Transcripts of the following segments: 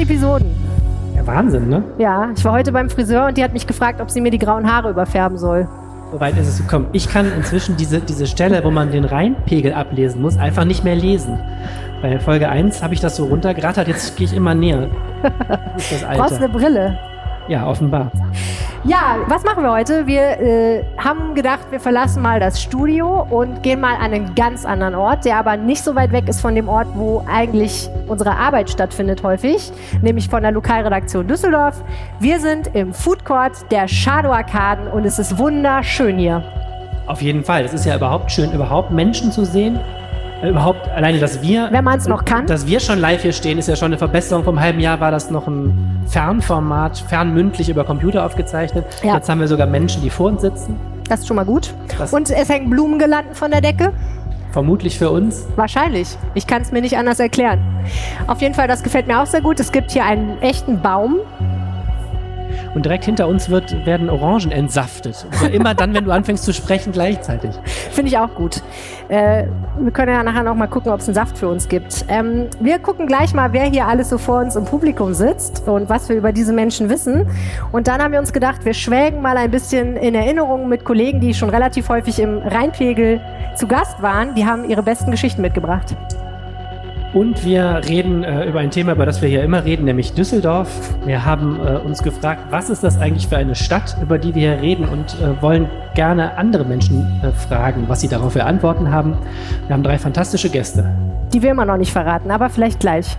Episoden. Ja, Wahnsinn, ne? Ja, ich war heute beim Friseur und die hat mich gefragt, ob sie mir die grauen Haare überfärben soll. Soweit ist es gekommen. Ich kann inzwischen diese, diese Stelle, wo man den Reinpegel ablesen muss, einfach nicht mehr lesen. Bei Folge 1 habe ich das so runtergerattert, jetzt gehe ich immer näher. Das ist das Alter. Brauchst eine Brille. Ja, offenbar. Ja, was machen wir heute? Wir äh, haben gedacht, wir verlassen mal das Studio und gehen mal an einen ganz anderen Ort, der aber nicht so weit weg ist von dem Ort, wo eigentlich unsere Arbeit stattfindet häufig, nämlich von der Lokalredaktion Düsseldorf. Wir sind im Food Court der Shadow Arkaden und es ist wunderschön hier. Auf jeden Fall. Es ist ja überhaupt schön, überhaupt Menschen zu sehen überhaupt alleine, dass wir, wenn man es noch kann, dass wir schon live hier stehen, ist ja schon eine Verbesserung. Vom halben Jahr war das noch ein Fernformat, fernmündlich über Computer aufgezeichnet. Ja. Jetzt haben wir sogar Menschen, die vor uns sitzen. Das ist schon mal gut. Das Und es hängen Blumengelanden von der Decke. Vermutlich für uns. Wahrscheinlich. Ich kann es mir nicht anders erklären. Auf jeden Fall, das gefällt mir auch sehr gut. Es gibt hier einen echten Baum, und direkt hinter uns wird, werden Orangen entsaftet. Und immer dann, wenn du anfängst zu sprechen, gleichzeitig. Finde ich auch gut. Äh, wir können ja nachher noch mal gucken, ob es einen Saft für uns gibt. Ähm, wir gucken gleich mal, wer hier alles so vor uns im Publikum sitzt und was wir über diese Menschen wissen. Und dann haben wir uns gedacht, wir schwelgen mal ein bisschen in Erinnerungen mit Kollegen, die schon relativ häufig im Rheinpegel zu Gast waren. Die haben ihre besten Geschichten mitgebracht. Und wir reden äh, über ein Thema, über das wir hier immer reden, nämlich Düsseldorf. Wir haben äh, uns gefragt, was ist das eigentlich für eine Stadt, über die wir hier reden und äh, wollen gerne andere Menschen äh, fragen, was sie darauf für Antworten haben. Wir haben drei fantastische Gäste. Die will man noch nicht verraten, aber vielleicht gleich.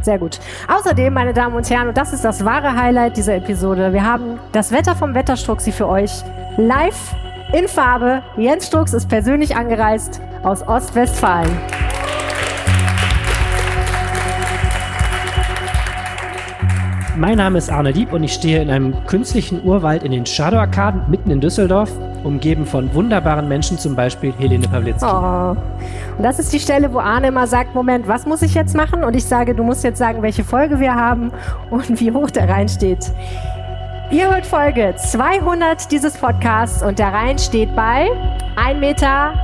Sehr gut. Außerdem, meine Damen und Herren, und das ist das wahre Highlight dieser Episode, wir haben das Wetter vom Wetterstruxi für euch live in Farbe. Jens Strux ist persönlich angereist aus Ostwestfalen. Mein Name ist Arne Lieb und ich stehe in einem künstlichen Urwald in den Shadow-Arkaden mitten in Düsseldorf, umgeben von wunderbaren Menschen, zum Beispiel Helene Pawlitzki. Oh. Und das ist die Stelle, wo Arne immer sagt, Moment, was muss ich jetzt machen? Und ich sage, du musst jetzt sagen, welche Folge wir haben und wie hoch der Rhein steht. Ihr hört Folge 200 dieses Podcasts und der Rhein steht bei 1,79 Meter.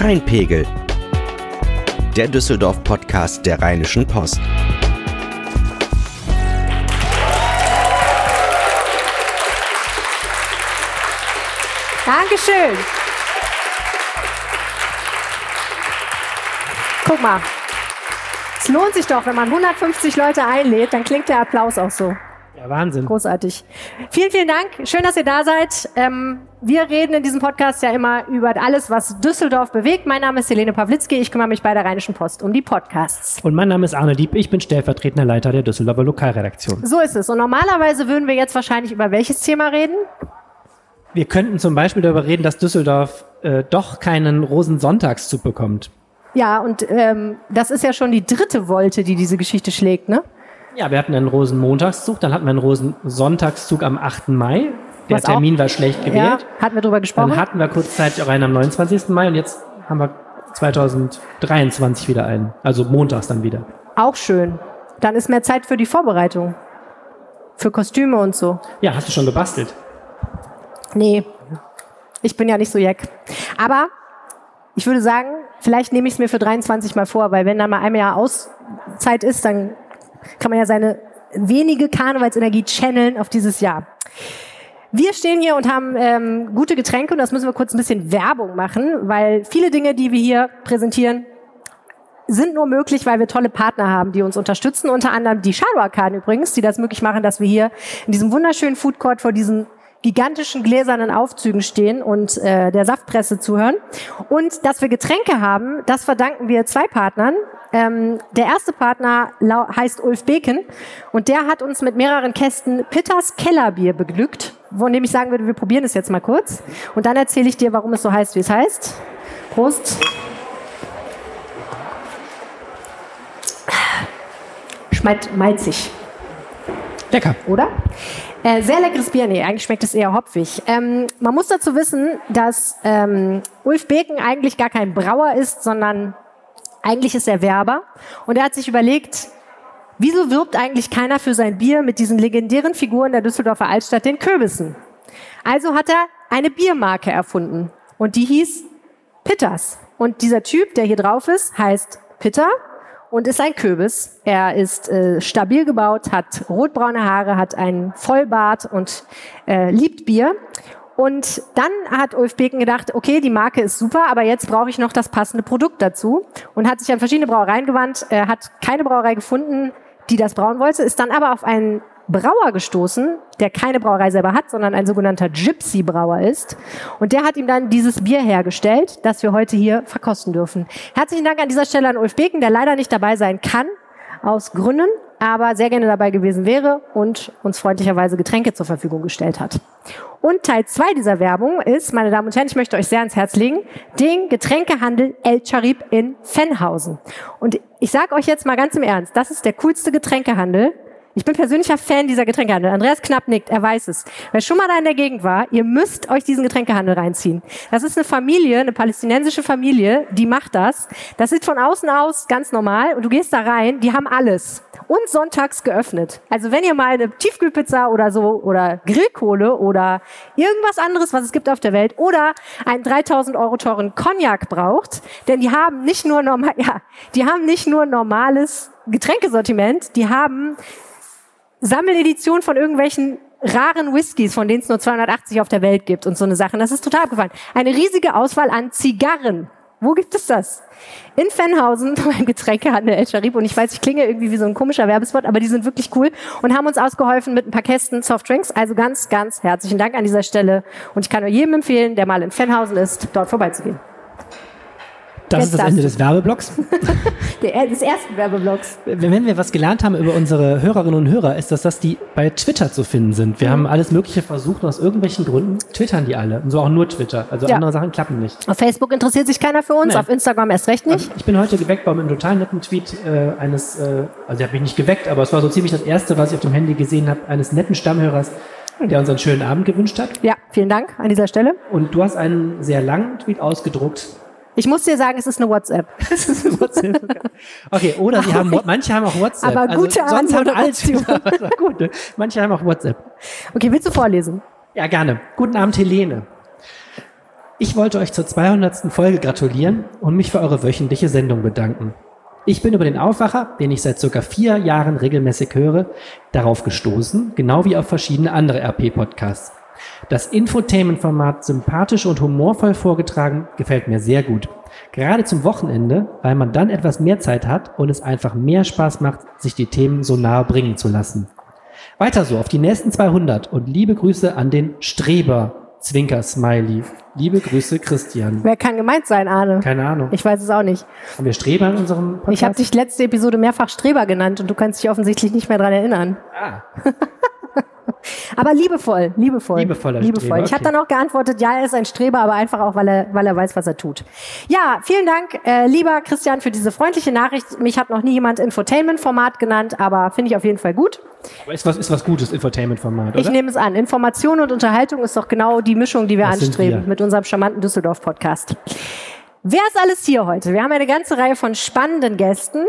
Rheinpegel der Düsseldorf-Podcast der Rheinischen Post. Dankeschön. Guck mal. Es lohnt sich doch, wenn man 150 Leute einlädt, dann klingt der Applaus auch so. Ja, Wahnsinn. Großartig. Vielen, vielen Dank. Schön, dass ihr da seid. Ähm, wir reden in diesem Podcast ja immer über alles, was Düsseldorf bewegt. Mein Name ist Helene Pawlitzki. Ich kümmere mich bei der Rheinischen Post um die Podcasts. Und mein Name ist Arne Dieb. Ich bin stellvertretender Leiter der Düsseldorfer Lokalredaktion. So ist es. Und normalerweise würden wir jetzt wahrscheinlich über welches Thema reden? Wir könnten zum Beispiel darüber reden, dass Düsseldorf äh, doch keinen Rosensonntagszug bekommt. Ja, und ähm, das ist ja schon die dritte Wolte, die diese Geschichte schlägt, ne? Ja, wir hatten einen Rosenmontagszug, dann hatten wir einen Rosensonntagszug am 8. Mai. Der Was Termin auch? war schlecht gewählt. Ja, hatten wir drüber gesprochen. Dann hatten wir kurzzeitig auch einen am 29. Mai und jetzt haben wir 2023 wieder einen. Also montags dann wieder. Auch schön. Dann ist mehr Zeit für die Vorbereitung. Für Kostüme und so. Ja, hast du schon gebastelt? Nee. Ich bin ja nicht so jeck. Aber ich würde sagen, vielleicht nehme ich es mir für 23 mal vor, weil wenn da mal ein Jahr Auszeit ist, dann kann man ja seine wenige Karnevalsenergie channeln auf dieses Jahr. Wir stehen hier und haben ähm, gute Getränke und das müssen wir kurz ein bisschen Werbung machen, weil viele Dinge, die wir hier präsentieren, sind nur möglich, weil wir tolle Partner haben, die uns unterstützen. Unter anderem die Shadow Arkaden übrigens, die das möglich machen, dass wir hier in diesem wunderschönen Food Court vor diesen gigantischen gläsernen Aufzügen stehen und äh, der Saftpresse zuhören. Und dass wir Getränke haben, das verdanken wir zwei Partnern. Ähm, der erste Partner heißt Ulf Beken und der hat uns mit mehreren Kästen Pitters Kellerbier beglückt, von dem ich sagen würde, wir probieren es jetzt mal kurz. Und dann erzähle ich dir, warum es so heißt, wie es heißt. Prost. Schmeckt malzig. Lecker. Oder? Äh, sehr leckeres Bier. Nee, eigentlich schmeckt es eher hopfig. Ähm, man muss dazu wissen, dass ähm, Ulf Beken eigentlich gar kein Brauer ist, sondern eigentlich ist er Werber. Und er hat sich überlegt, wieso wirbt eigentlich keiner für sein Bier mit diesen legendären Figuren der Düsseldorfer Altstadt, den Kürbissen? Also hat er eine Biermarke erfunden. Und die hieß Pitters. Und dieser Typ, der hier drauf ist, heißt Pitter und ist ein Kürbis. Er ist äh, stabil gebaut, hat rotbraune Haare, hat einen Vollbart und äh, liebt Bier. Und dann hat Ulf Beken gedacht, okay, die Marke ist super, aber jetzt brauche ich noch das passende Produkt dazu und hat sich an verschiedene Brauereien gewandt, äh, hat keine Brauerei gefunden, die das brauen wollte, ist dann aber auf einen Brauer gestoßen, der keine Brauerei selber hat, sondern ein sogenannter Gypsy-Brauer ist. Und der hat ihm dann dieses Bier hergestellt, das wir heute hier verkosten dürfen. Herzlichen Dank an dieser Stelle an Ulf Beken, der leider nicht dabei sein kann, aus Gründen, aber sehr gerne dabei gewesen wäre und uns freundlicherweise Getränke zur Verfügung gestellt hat. Und Teil zwei dieser Werbung ist, meine Damen und Herren, ich möchte euch sehr ans Herz legen, den Getränkehandel El Charib in Fennhausen. Und ich sage euch jetzt mal ganz im Ernst, das ist der coolste Getränkehandel, ich bin persönlicher Fan dieser Getränkehandel. Andreas Knapp nickt, er weiß es. Wer schon mal da in der Gegend war, ihr müsst euch diesen Getränkehandel reinziehen. Das ist eine Familie, eine palästinensische Familie, die macht das. Das sieht von außen aus ganz normal und du gehst da rein, die haben alles. Und sonntags geöffnet. Also wenn ihr mal eine Tiefkühlpizza oder so oder Grillkohle oder irgendwas anderes, was es gibt auf der Welt oder einen 3000 Euro teuren Cognac braucht, denn die haben nicht nur normal, ja, die haben nicht nur normales Getränkesortiment, die haben Sammeledition von irgendwelchen raren Whiskys, von denen es nur 280 auf der Welt gibt und so eine Sache. Das ist total abgefallen. Eine riesige Auswahl an Zigarren. Wo gibt es das? In Fennhausen beim Getränkehandel El Sharif. Und ich weiß, ich klinge irgendwie wie so ein komischer Werbespot, aber die sind wirklich cool und haben uns ausgeholfen mit ein paar Kästen Softdrinks. Also ganz, ganz herzlichen Dank an dieser Stelle. Und ich kann nur jedem empfehlen, der mal in Fennhausen ist, dort vorbeizugehen. Das Jetzt ist das Ende des Werbeblocks. Des ersten Werbeblocks. Wenn wir was gelernt haben über unsere Hörerinnen und Hörer, ist das, dass die bei Twitter zu finden sind. Wir mhm. haben alles Mögliche versucht und aus irgendwelchen Gründen twittern die alle. Und so auch nur Twitter. Also ja. andere Sachen klappen nicht. Auf Facebook interessiert sich keiner für uns, nee. auf Instagram erst recht nicht. Also ich bin heute geweckt bei einem total netten Tweet äh, eines, äh, also der hat mich nicht geweckt, aber es war so ziemlich das erste, was ich auf dem Handy gesehen habe, eines netten Stammhörers, der uns einen schönen Abend gewünscht hat. Ja, vielen Dank an dieser Stelle. Und du hast einen sehr langen Tweet ausgedruckt ich muss dir sagen, es ist eine WhatsApp. es ist eine WhatsApp. Okay, oder sie haben, manche haben auch WhatsApp. Aber gute also, sonst haben alle, gut, ne? Manche haben auch WhatsApp. Okay, willst du vorlesen? Ja, gerne. Guten Abend, Helene. Ich wollte euch zur 200. Folge gratulieren und mich für eure wöchentliche Sendung bedanken. Ich bin über den Aufwacher, den ich seit circa vier Jahren regelmäßig höre, darauf gestoßen, genau wie auf verschiedene andere RP-Podcasts. Das Infotainment-Format sympathisch und humorvoll vorgetragen gefällt mir sehr gut. Gerade zum Wochenende, weil man dann etwas mehr Zeit hat und es einfach mehr Spaß macht, sich die Themen so nahe bringen zu lassen. Weiter so auf die nächsten 200 und liebe Grüße an den Streber. Zwinker Smiley. Liebe Grüße, Christian. Wer kann gemeint sein, Arne? Keine Ahnung. Ich weiß es auch nicht. Haben wir Streber in unserem Podcast? Ich habe dich letzte Episode mehrfach Streber genannt und du kannst dich offensichtlich nicht mehr dran erinnern. Ah. aber liebevoll, liebevoll. Liebevoller liebevoll. Streber, Ich habe dann auch geantwortet, ja, er ist ein Streber, aber einfach auch, weil er, weil er weiß, was er tut. Ja, vielen Dank, äh, lieber Christian, für diese freundliche Nachricht. Mich hat noch nie jemand Infotainment-Format genannt, aber finde ich auf jeden Fall gut. Aber ist was, ist was Gutes, Infotainment-Format, Ich nehme es an. Information und Unterhaltung ist doch genau die Mischung, die wir das anstreben wir. mit unserem charmanten Düsseldorf-Podcast. Wer ist alles hier heute? Wir haben eine ganze Reihe von spannenden Gästen.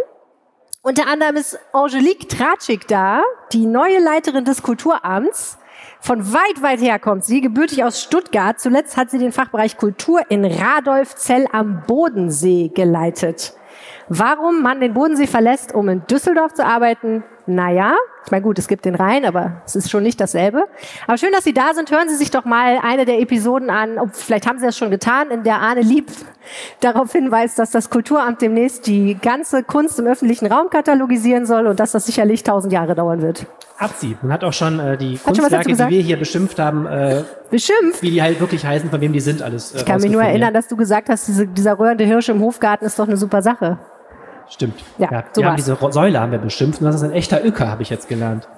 Unter anderem ist Angelique Tratschik da, die neue Leiterin des Kulturamts. Von weit, weit her kommt sie, gebürtig aus Stuttgart. Zuletzt hat sie den Fachbereich Kultur in Radolfzell am Bodensee geleitet. Warum man den Bodensee verlässt, um in Düsseldorf zu arbeiten, naja, ich meine, gut, es gibt den Rhein, aber es ist schon nicht dasselbe. Aber schön, dass Sie da sind. Hören Sie sich doch mal eine der Episoden an. Ob, vielleicht haben Sie das schon getan, in der Arne Lieb darauf hinweist, dass das Kulturamt demnächst die ganze Kunst im öffentlichen Raum katalogisieren soll und dass das sicherlich tausend Jahre dauern wird. Sie. Man hat auch schon äh, die hat Kunstwerke, die wir hier beschimpft haben, äh, beschimpft, wie die halt wirklich heißen, von wem die sind, alles. Äh, ich kann mich nur erinnern, dass du gesagt hast, diese, dieser röhrende Hirsch im Hofgarten ist doch eine super Sache. Stimmt. Ja, ja wir haben diese Säule haben wir beschimpft und das ist ein echter Öcker, habe ich jetzt gelernt.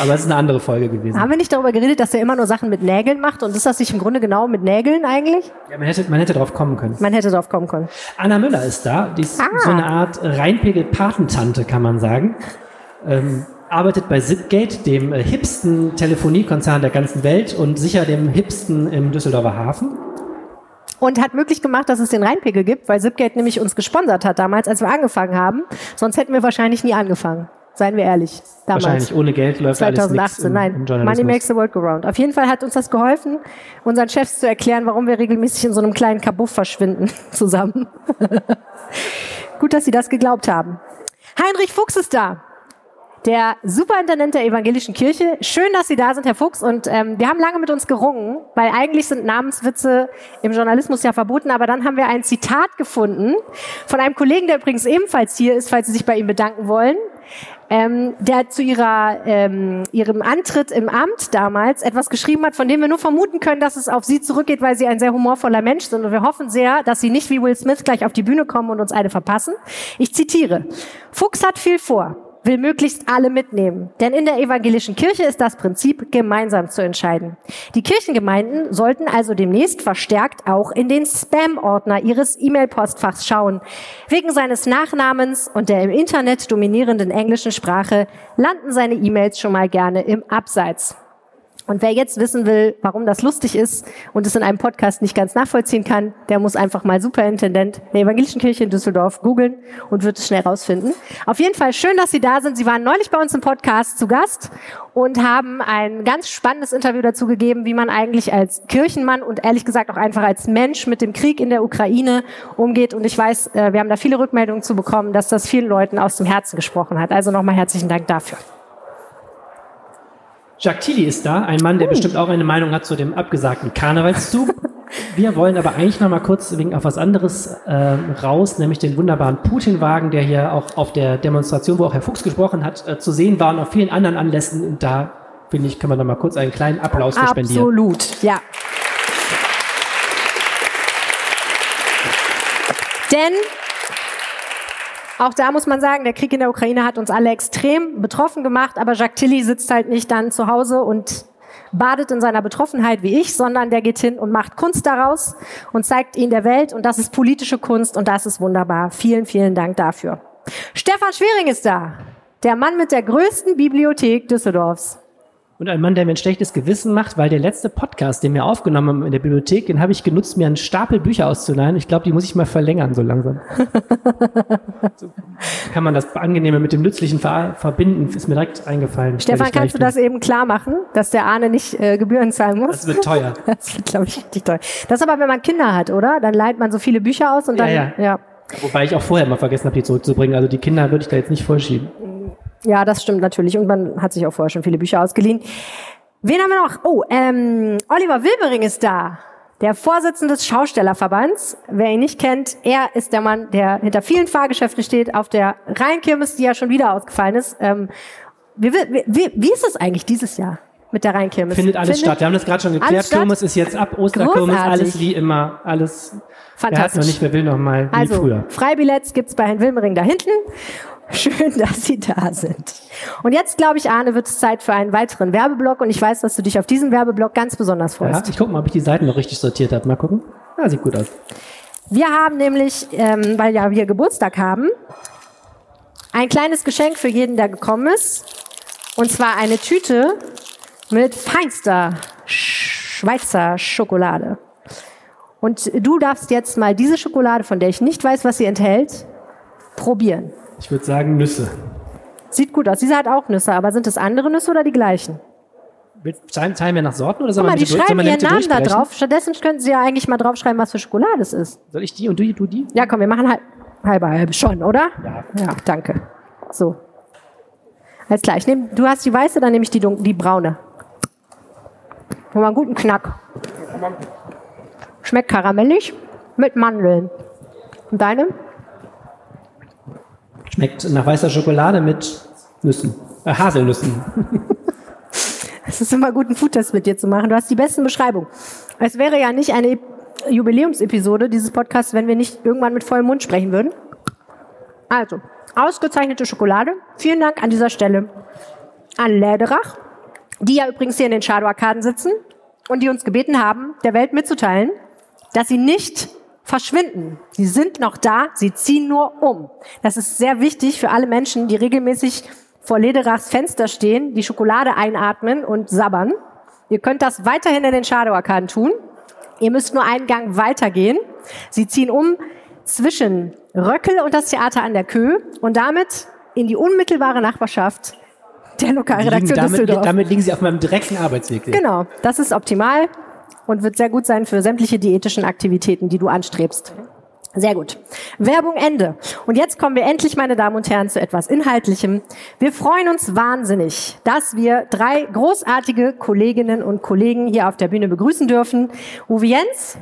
Aber es ist eine andere Folge gewesen. Haben wir nicht darüber geredet, dass er immer nur Sachen mit Nägeln macht? Und ist das nicht im Grunde genau mit Nägeln eigentlich? Ja, man hätte, man hätte drauf kommen können. Man hätte drauf kommen können. Anna Müller ist da. Die ist ah. so eine Art Rheinpegel-Patentante, kann man sagen. Ähm, arbeitet bei Zipgate, dem äh, hipsten Telefoniekonzern der ganzen Welt und sicher dem hipsten im Düsseldorfer Hafen und hat möglich gemacht, dass es den Rheinpegel gibt, weil Zipgate nämlich uns gesponsert hat damals, als wir angefangen haben. Sonst hätten wir wahrscheinlich nie angefangen. Seien wir ehrlich. Damals. Wahrscheinlich ohne Geld läuft 2018, alles nein. Im Money makes the world go round. Auf jeden Fall hat uns das geholfen, unseren Chefs zu erklären, warum wir regelmäßig in so einem kleinen Kabuff verschwinden zusammen. Gut, dass Sie das geglaubt haben. Heinrich Fuchs ist da der Superintendent der evangelischen Kirche. Schön, dass Sie da sind, Herr Fuchs. Und ähm, wir haben lange mit uns gerungen, weil eigentlich sind Namenswitze im Journalismus ja verboten. Aber dann haben wir ein Zitat gefunden von einem Kollegen, der übrigens ebenfalls hier ist, falls Sie sich bei ihm bedanken wollen. Ähm, der zu ihrer, ähm, ihrem Antritt im Amt damals etwas geschrieben hat, von dem wir nur vermuten können, dass es auf sie zurückgeht, weil sie ein sehr humorvoller Mensch sind. Und wir hoffen sehr, dass sie nicht wie Will Smith gleich auf die Bühne kommen und uns eine verpassen. Ich zitiere. Fuchs hat viel vor will möglichst alle mitnehmen. Denn in der evangelischen Kirche ist das Prinzip, gemeinsam zu entscheiden. Die Kirchengemeinden sollten also demnächst verstärkt auch in den Spam-Ordner ihres E-Mail-Postfachs schauen. Wegen seines Nachnamens und der im Internet dominierenden englischen Sprache landen seine E-Mails schon mal gerne im Abseits. Und wer jetzt wissen will, warum das lustig ist und es in einem Podcast nicht ganz nachvollziehen kann, der muss einfach mal Superintendent der Evangelischen Kirche in Düsseldorf googeln und wird es schnell rausfinden. Auf jeden Fall schön, dass Sie da sind. Sie waren neulich bei uns im Podcast zu Gast und haben ein ganz spannendes Interview dazu gegeben, wie man eigentlich als Kirchenmann und ehrlich gesagt auch einfach als Mensch mit dem Krieg in der Ukraine umgeht. Und ich weiß, äh, wir haben da viele Rückmeldungen zu bekommen, dass das vielen Leuten aus dem Herzen gesprochen hat. Also nochmal herzlichen Dank dafür. Jacques Tilly ist da, ein Mann, der oh. bestimmt auch eine Meinung hat zu dem abgesagten Karnevalszug. Wir wollen aber eigentlich noch mal kurz wegen auf was anderes äh, raus, nämlich den wunderbaren Putin-Wagen, der hier auch auf der Demonstration, wo auch Herr Fuchs gesprochen hat, äh, zu sehen war und auf vielen anderen Anlässen. Und da, finde ich, können wir noch mal kurz einen kleinen Applaus spendieren. Absolut, ja. Denn auch da muss man sagen, der Krieg in der Ukraine hat uns alle extrem betroffen gemacht, aber Jacques Tilly sitzt halt nicht dann zu Hause und badet in seiner Betroffenheit wie ich, sondern der geht hin und macht Kunst daraus und zeigt ihn der Welt und das ist politische Kunst und das ist wunderbar. Vielen, vielen Dank dafür. Stefan Schwering ist da, der Mann mit der größten Bibliothek Düsseldorfs. Und ein Mann, der mir ein schlechtes Gewissen macht, weil der letzte Podcast, den wir aufgenommen haben in der Bibliothek, den habe ich genutzt, mir einen Stapel Bücher auszuleihen. Ich glaube, die muss ich mal verlängern, so langsam. so kann man das Angenehme mit dem Nützlichen ver verbinden, ist mir direkt eingefallen. Stefan, kannst du das eben klar machen, dass der Arne nicht äh, Gebühren zahlen muss? Das wird teuer. das wird, glaube ich, richtig teuer. Das ist aber, wenn man Kinder hat, oder? Dann leiht man so viele Bücher aus und dann, ja. ja. ja. Wobei ich auch vorher mal vergessen habe, die zurückzubringen. Also die Kinder würde ich da jetzt nicht vollschieben. Ja, das stimmt natürlich. Und man hat sich auch vorher schon viele Bücher ausgeliehen. Wen haben wir noch? Oh, ähm, Oliver Wilbering ist da. Der Vorsitzende des Schaustellerverbands. Wer ihn nicht kennt, er ist der Mann, der hinter vielen Fahrgeschäften steht, auf der Rheinkirmes, die ja schon wieder ausgefallen ist. Ähm, wie, wie, wie ist es eigentlich dieses Jahr? mit der Rheinkirmes. Findet alles Findet statt. Wir haben das gerade schon geklärt. Kirmes ist jetzt ab Osterkirmes, alles wie immer, alles. Fantastisch. Wer hat noch nicht, wer will noch mal also, früher. Freibilletts gibt's bei Herrn Wilmering da hinten. Schön, dass Sie da sind. Und jetzt, glaube ich, Arne, wird es Zeit für einen weiteren Werbeblock. Und ich weiß, dass du dich auf diesen Werbeblock ganz besonders freust. Ja, ich gucke mal, ob ich die Seiten noch richtig sortiert habe. Mal gucken. Ja, sieht gut aus. Wir haben nämlich, ähm, weil ja wir Geburtstag haben, ein kleines Geschenk für jeden, der gekommen ist. Und zwar eine Tüte mit feinster Schweizer Schokolade. Und du darfst jetzt mal diese Schokolade, von der ich nicht weiß, was sie enthält, probieren. Ich würde sagen Nüsse. Sieht gut aus. Diese hat auch Nüsse, aber sind es andere Nüsse oder die gleichen? Teilen wir nach Sorten oder soll Guck mal, die schreiben ihren Namen da drauf. Stattdessen könnten sie ja eigentlich mal draufschreiben, was für Schokolade es ist. Soll ich die und du, du die? Ja, komm, wir machen halb, halbe, halbe schon, oder? Ja. Ja, danke. So. Alles klar. Ich nehm, du hast die weiße, dann nehme ich die, die braune. Haben wir einen guten Knack. Schmeckt karamellig mit Mandeln. Und deine? Schmeckt nach weißer Schokolade mit Nüssen. Äh, Haselnüssen. Es ist immer gut, einen Foodtest mit dir zu machen. Du hast die besten Beschreibungen. Es wäre ja nicht eine Jubiläumsepisode dieses Podcasts, wenn wir nicht irgendwann mit vollem Mund sprechen würden. Also, ausgezeichnete Schokolade. Vielen Dank an dieser Stelle an Läderach, die ja übrigens hier in den Shadow-Arkaden sitzen und die uns gebeten haben, der Welt mitzuteilen, dass sie nicht verschwinden. Sie sind noch da, sie ziehen nur um. Das ist sehr wichtig für alle Menschen, die regelmäßig vor Lederachs Fenster stehen, die Schokolade einatmen und sabbern. Ihr könnt das weiterhin in den Shadow-Arkaden tun. Ihr müsst nur einen Gang weitergehen. Sie ziehen um zwischen Röckel und das Theater an der Köh und damit in die unmittelbare Nachbarschaft der Lokalredaktion damit, Düsseldorf. Damit liegen Sie auf meinem direkten Arbeitsweg. Genau, das ist optimal und wird sehr gut sein für sämtliche diätischen Aktivitäten, die du anstrebst. Sehr gut. Werbung Ende. Und jetzt kommen wir endlich, meine Damen und Herren, zu etwas Inhaltlichem. Wir freuen uns wahnsinnig, dass wir drei großartige Kolleginnen und Kollegen hier auf der Bühne begrüßen dürfen. Uwe Jens,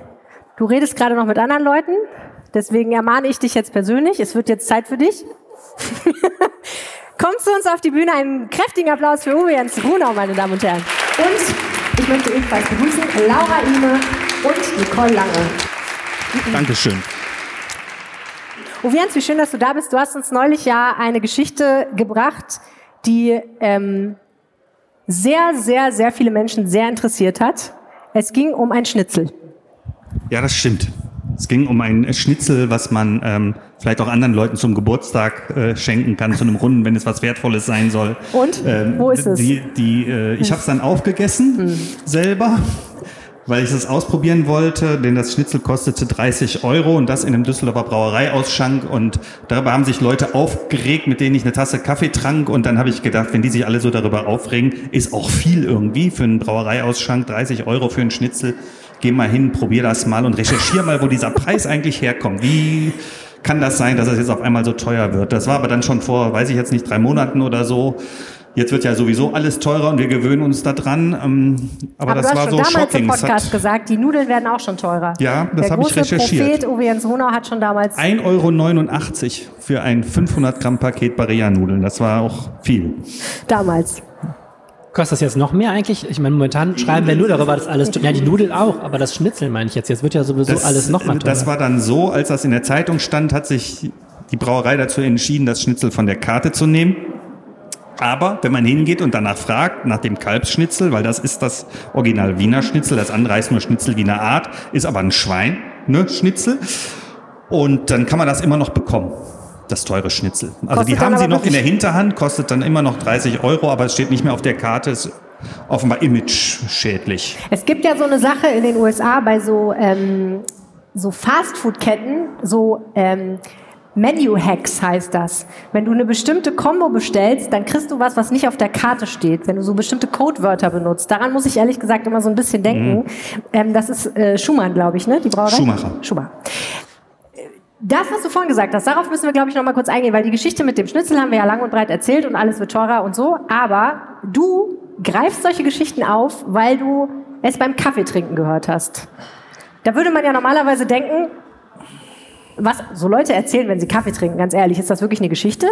du redest gerade noch mit anderen Leuten, deswegen ermahne ich dich jetzt persönlich. Es wird jetzt Zeit für dich. Kommt zu uns auf die Bühne. Einen kräftigen Applaus für Uwe Jens Runau, meine Damen und Herren. Und ich möchte ebenfalls begrüßen Laura Ime und Nicole Lange. Dankeschön. Uwe Jens, wie schön, dass du da bist. Du hast uns neulich ja eine Geschichte gebracht, die ähm, sehr, sehr, sehr viele Menschen sehr interessiert hat. Es ging um ein Schnitzel. Ja, das stimmt. Es ging um ein Schnitzel, was man ähm, vielleicht auch anderen Leuten zum Geburtstag äh, schenken kann, zu einem Runden, wenn es was Wertvolles sein soll. Und? Ähm, Wo ist es? Die, die, äh, ich habe es dann aufgegessen hm. selber weil ich es ausprobieren wollte, denn das Schnitzel kostete 30 Euro und das in einem Düsseldorfer Brauereiausschank und darüber haben sich Leute aufgeregt, mit denen ich eine Tasse Kaffee trank und dann habe ich gedacht, wenn die sich alle so darüber aufregen, ist auch viel irgendwie für einen Brauereiausschank, 30 Euro für ein Schnitzel. Geh mal hin, probier das mal und recherchier mal, wo dieser Preis eigentlich herkommt. Wie kann das sein, dass es jetzt auf einmal so teuer wird? Das war aber dann schon vor, weiß ich jetzt nicht, drei Monaten oder so. Jetzt wird ja sowieso alles teurer und wir gewöhnen uns daran. Ähm, aber, aber das war so shocking. Du hast schon damals im Podcast gesagt, die Nudeln werden auch schon teurer. Ja, das habe ich recherchiert. Der Prophet Uwe Jens Honau hat schon damals... 1,89 Euro für ein 500 Gramm Paket Barilla-Nudeln. Das war auch viel. Damals. Kostet das jetzt noch mehr eigentlich? Ich meine, momentan schreiben wir nur darüber, dass alles, ja, die Nudeln auch, aber das Schnitzel meine ich jetzt. Jetzt wird ja sowieso das, alles noch mal teurer. Das war dann so, als das in der Zeitung stand, hat sich die Brauerei dazu entschieden, das Schnitzel von der Karte zu nehmen. Aber wenn man hingeht und danach fragt, nach dem Kalbsschnitzel, weil das ist das Original Wiener Schnitzel, das andere heißt nur Schnitzel Wiener Art, ist aber ein Schwein, ne, Schnitzel. Und dann kann man das immer noch bekommen, das teure Schnitzel. Also kostet die haben sie noch in der Hinterhand, kostet dann immer noch 30 Euro, aber es steht nicht mehr auf der Karte, ist offenbar image-schädlich. Es gibt ja so eine Sache in den USA bei so, ähm, so Fastfood-Ketten, so ähm, Menu-Hacks heißt das. Wenn du eine bestimmte Combo bestellst, dann kriegst du was, was nicht auf der Karte steht. Wenn du so bestimmte Codewörter benutzt. Daran muss ich ehrlich gesagt immer so ein bisschen denken. Mhm. Ähm, das ist äh, Schumann, glaube ich, ne? Die Brauerei? Schumacher. Schumacher. Das, was du vorhin gesagt hast, darauf müssen wir, glaube ich, noch mal kurz eingehen, weil die Geschichte mit dem Schnitzel haben wir ja lang und breit erzählt und alles wird teurer und so. Aber du greifst solche Geschichten auf, weil du es beim Kaffeetrinken gehört hast. Da würde man ja normalerweise denken, was so Leute erzählen, wenn sie Kaffee trinken, ganz ehrlich, ist das wirklich eine Geschichte?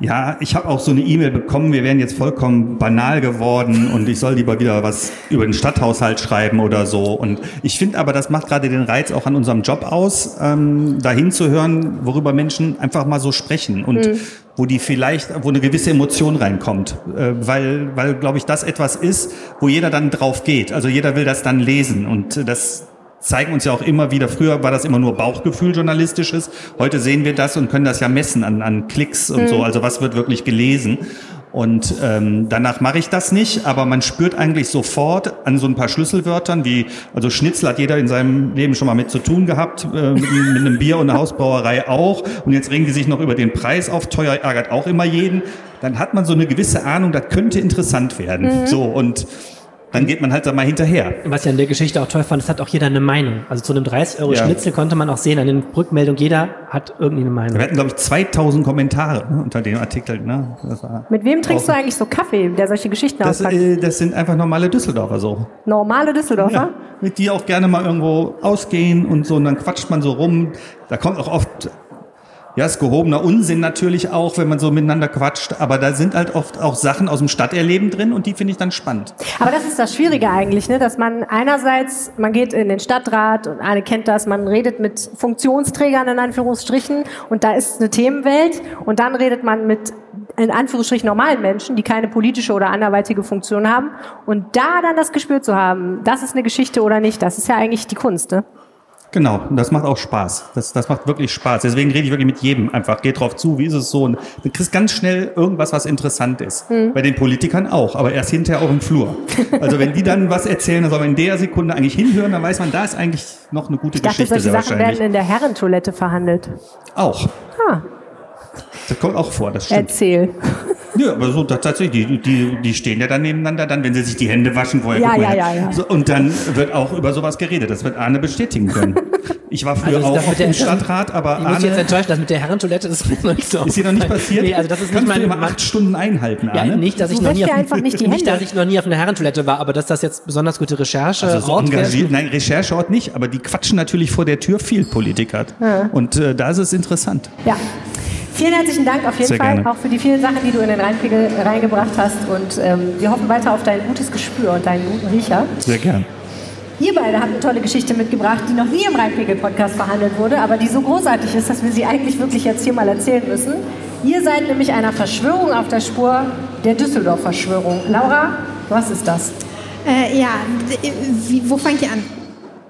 Ja, ich habe auch so eine E-Mail bekommen, wir wären jetzt vollkommen banal geworden und ich soll lieber wieder was über den Stadthaushalt schreiben oder so. Und ich finde aber, das macht gerade den Reiz auch an unserem Job aus, ähm, dahin zu hören, worüber Menschen einfach mal so sprechen und mhm. wo die vielleicht, wo eine gewisse Emotion reinkommt. Äh, weil, weil glaube ich, das etwas ist, wo jeder dann drauf geht. Also jeder will das dann lesen und das zeigen uns ja auch immer wieder, früher war das immer nur Bauchgefühl journalistisches, heute sehen wir das und können das ja messen an, an Klicks und mhm. so, also was wird wirklich gelesen. Und ähm, danach mache ich das nicht, aber man spürt eigentlich sofort an so ein paar Schlüsselwörtern, wie, also Schnitzel hat jeder in seinem Leben schon mal mit zu tun gehabt, äh, mit, mit einem Bier und einer Hausbrauerei auch. Und jetzt regen die sich noch über den Preis auf, teuer ärgert auch immer jeden. Dann hat man so eine gewisse Ahnung, das könnte interessant werden. Mhm. So und dann geht man halt da mal hinterher. Was ich an der Geschichte auch toll fand, es hat auch jeder eine Meinung. Also zu einem 30 Euro ja. Schnitzel konnte man auch sehen an den Rückmeldungen, jeder hat irgendwie eine Meinung. Wir hatten, glaube ich, 2000 Kommentare ne, unter dem Artikel. Ne? Mit wem trinkst du eigentlich so Kaffee, der solche Geschichten das, äh, das sind einfach normale Düsseldorfer so. Normale Düsseldorfer? Ja, mit die auch gerne mal irgendwo ausgehen und so und dann quatscht man so rum. Da kommt auch oft ja, ist gehobener Unsinn natürlich auch, wenn man so miteinander quatscht, aber da sind halt oft auch Sachen aus dem Stadterleben drin und die finde ich dann spannend. Aber das ist das Schwierige eigentlich, ne? dass man einerseits, man geht in den Stadtrat und alle kennt das, man redet mit Funktionsträgern in Anführungsstrichen und da ist eine Themenwelt und dann redet man mit in Anführungsstrichen normalen Menschen, die keine politische oder anderweitige Funktion haben und da dann das Gespür zu haben, das ist eine Geschichte oder nicht, das ist ja eigentlich die Kunst. Ne? Genau, und das macht auch Spaß. Das, das macht wirklich Spaß. Deswegen rede ich wirklich mit jedem einfach. Geh drauf zu, wie ist es so? Und du kriegst ganz schnell irgendwas, was interessant ist. Mhm. Bei den Politikern auch, aber erst hinterher auch im Flur. Also wenn die dann was erzählen, dann soll man in der Sekunde eigentlich hinhören, dann weiß man, da ist eigentlich noch eine gute ich dachte, Geschichte. Solche Sachen werden in der Herrentoilette verhandelt. Auch. Ah. Das kommt auch vor, das stimmt. Erzähl. Ja, aber so tatsächlich, die, die, die stehen ja dann nebeneinander, dann, wenn sie sich die Hände waschen vorher. Ja, ja, ja, ja. So, und dann wird auch über sowas geredet. Das wird Arne bestätigen können. Ich war früher Also das auch mit auf der- dem Stadtrat, aber Ich muss dich jetzt Arne, enttäuschen, das mit der Herrentoilette das ist mir noch nicht so ist dir noch nicht passiert? Nee, also das ist Kannst nicht du mein, immer acht Stunden einhalten, Ja, Arne? nicht, dass ich Du noch nie, auf, einfach nicht die nicht, dass ich noch nie auf einer Herrentoilette war, aber dass das jetzt besonders gute Recherche Also so engagiert, nein, Rechercheort nicht, aber die quatschen natürlich vor der Tür viel Politiker. Und äh, da ist es interessant. Ja. Vielen herzlichen Dank auf jeden Sehr Fall, gerne. auch für die vielen Sachen, die du in den Rheinpegel reingebracht hast. Und ähm, wir hoffen weiter auf dein gutes Gespür und deinen guten Riecher. Sehr gern. Ihr beide habt eine tolle Geschichte mitgebracht, die noch nie im Rheinpegel-Podcast verhandelt wurde, aber die so großartig ist, dass wir sie eigentlich wirklich jetzt hier mal erzählen müssen. Ihr seid nämlich einer Verschwörung auf der Spur der Düsseldorf-Verschwörung. Laura, was ist das? Äh, ja, wie, wo fange ich an?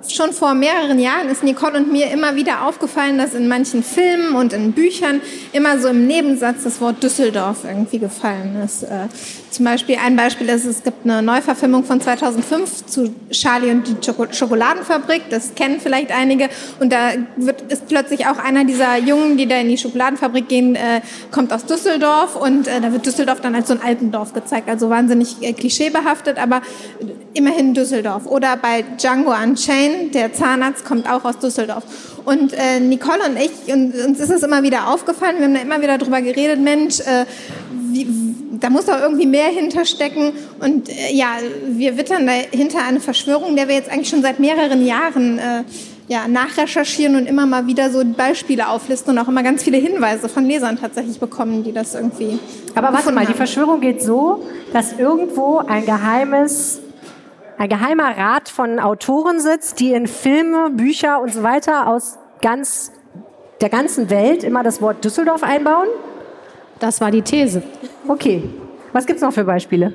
Schon vor mehreren Jahren ist Nicole und mir immer wieder aufgefallen, dass in manchen Filmen und in Büchern immer so im Nebensatz das Wort Düsseldorf irgendwie gefallen ist. Zum Beispiel ein Beispiel ist, es gibt eine Neuverfilmung von 2005 zu Charlie und die Schoko Schokoladenfabrik. Das kennen vielleicht einige. Und da wird, ist plötzlich auch einer dieser Jungen, die da in die Schokoladenfabrik gehen, äh, kommt aus Düsseldorf und äh, da wird Düsseldorf dann als so ein Alpendorf gezeigt. Also wahnsinnig äh, klischeebehaftet, aber immerhin Düsseldorf. Oder bei Django Unchained, der Zahnarzt kommt auch aus Düsseldorf. Und äh, Nicole und ich, und uns ist es immer wieder aufgefallen, wir haben da immer wieder drüber geredet, Mensch, äh, wie, da muss doch irgendwie mehr hinterstecken. Und äh, ja, wir wittern dahinter eine Verschwörung, der wir jetzt eigentlich schon seit mehreren Jahren äh, ja, nachrecherchieren und immer mal wieder so Beispiele auflisten und auch immer ganz viele Hinweise von Lesern tatsächlich bekommen, die das irgendwie. Aber warte mal, die haben. Verschwörung geht so, dass irgendwo ein geheimes, ein geheimer Rat von Autoren sitzt, die in Filme, Bücher und so weiter aus ganz der ganzen Welt immer das Wort Düsseldorf einbauen. Das war die These. Okay. Was gibt's noch für Beispiele?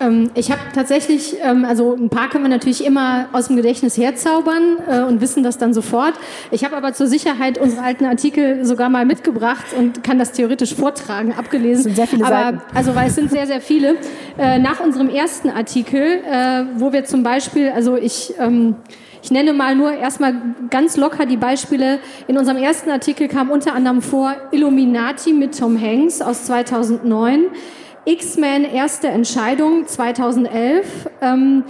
Ähm, ich habe tatsächlich, ähm, also ein paar können wir natürlich immer aus dem Gedächtnis herzaubern äh, und wissen das dann sofort. Ich habe aber zur Sicherheit unsere alten Artikel sogar mal mitgebracht und kann das theoretisch vortragen, abgelesen. Das sind sehr viele aber, Seiten. Also weil es sind sehr, sehr viele. Äh, nach unserem ersten Artikel, äh, wo wir zum Beispiel, also ich... Ähm, ich nenne mal nur erstmal ganz locker die Beispiele. In unserem ersten Artikel kam unter anderem vor Illuminati mit Tom Hanks aus 2009, X-Men erste Entscheidung 2011, ähm,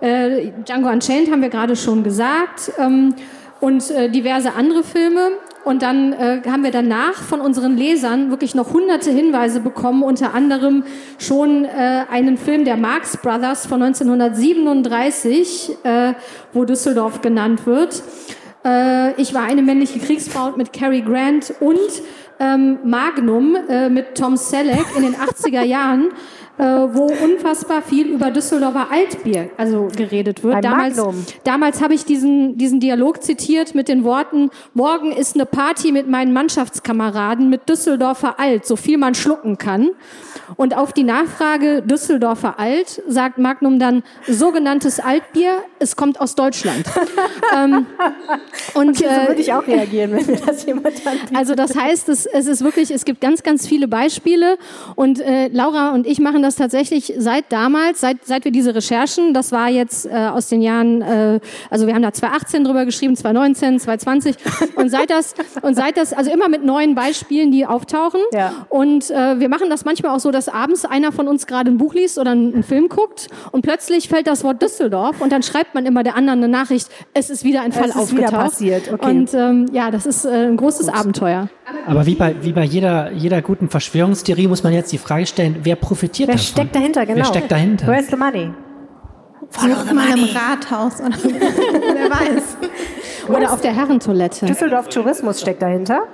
äh, Django Unchained haben wir gerade schon gesagt ähm, und äh, diverse andere Filme. Und dann äh, haben wir danach von unseren Lesern wirklich noch hunderte Hinweise bekommen, unter anderem schon äh, einen Film der Marx Brothers von 1937, äh, wo Düsseldorf genannt wird. Äh, ich war eine männliche Kriegsbraut mit Cary Grant und ähm, Magnum äh, mit Tom Selleck in den 80er Jahren, äh, wo unfassbar viel über Düsseldorfer Altbier also geredet wird. Bei damals Magnum. damals habe ich diesen, diesen Dialog zitiert mit den Worten, morgen ist eine Party mit meinen Mannschaftskameraden mit Düsseldorfer Alt, so viel man schlucken kann. Und auf die Nachfrage Düsseldorfer Alt sagt Magnum dann sogenanntes Altbier, es kommt aus Deutschland. ähm, und Okay, so äh, würde ich auch reagieren, wenn mir das jemand anbietet. also das heißt, es, es ist wirklich, es gibt ganz, ganz viele Beispiele und äh, Laura und ich machen das tatsächlich seit damals, seit, seit wir diese Recherchen, das war jetzt äh, aus den Jahren, äh, also wir haben da 2018 drüber geschrieben, 2019, 2020 und seit das, und seit das, also immer mit neuen Beispielen, die auftauchen Ja. und äh, wir machen das manchmal auch so, dass abends einer von uns gerade ein Buch liest oder einen, einen Film guckt und plötzlich fällt das Wort Düsseldorf und dann schreibt man immer der anderen eine Nachricht, es ist wieder ein Fall ist wieder aufgetaucht. passiert, okay. Und ähm, ja, das ist äh, ein großes Abenteuer. Aber wie bei, wie bei jeder, jeder guten Verschwörungstheorie muss man jetzt die Frage stellen, wer profitiert Wer davon? steckt dahinter, genau. Wer steckt dahinter? Where's the money? Sucht mal im Rathaus oder wer weiß. Oder auf der Herrentoilette. Düsseldorf Tourismus steckt dahinter.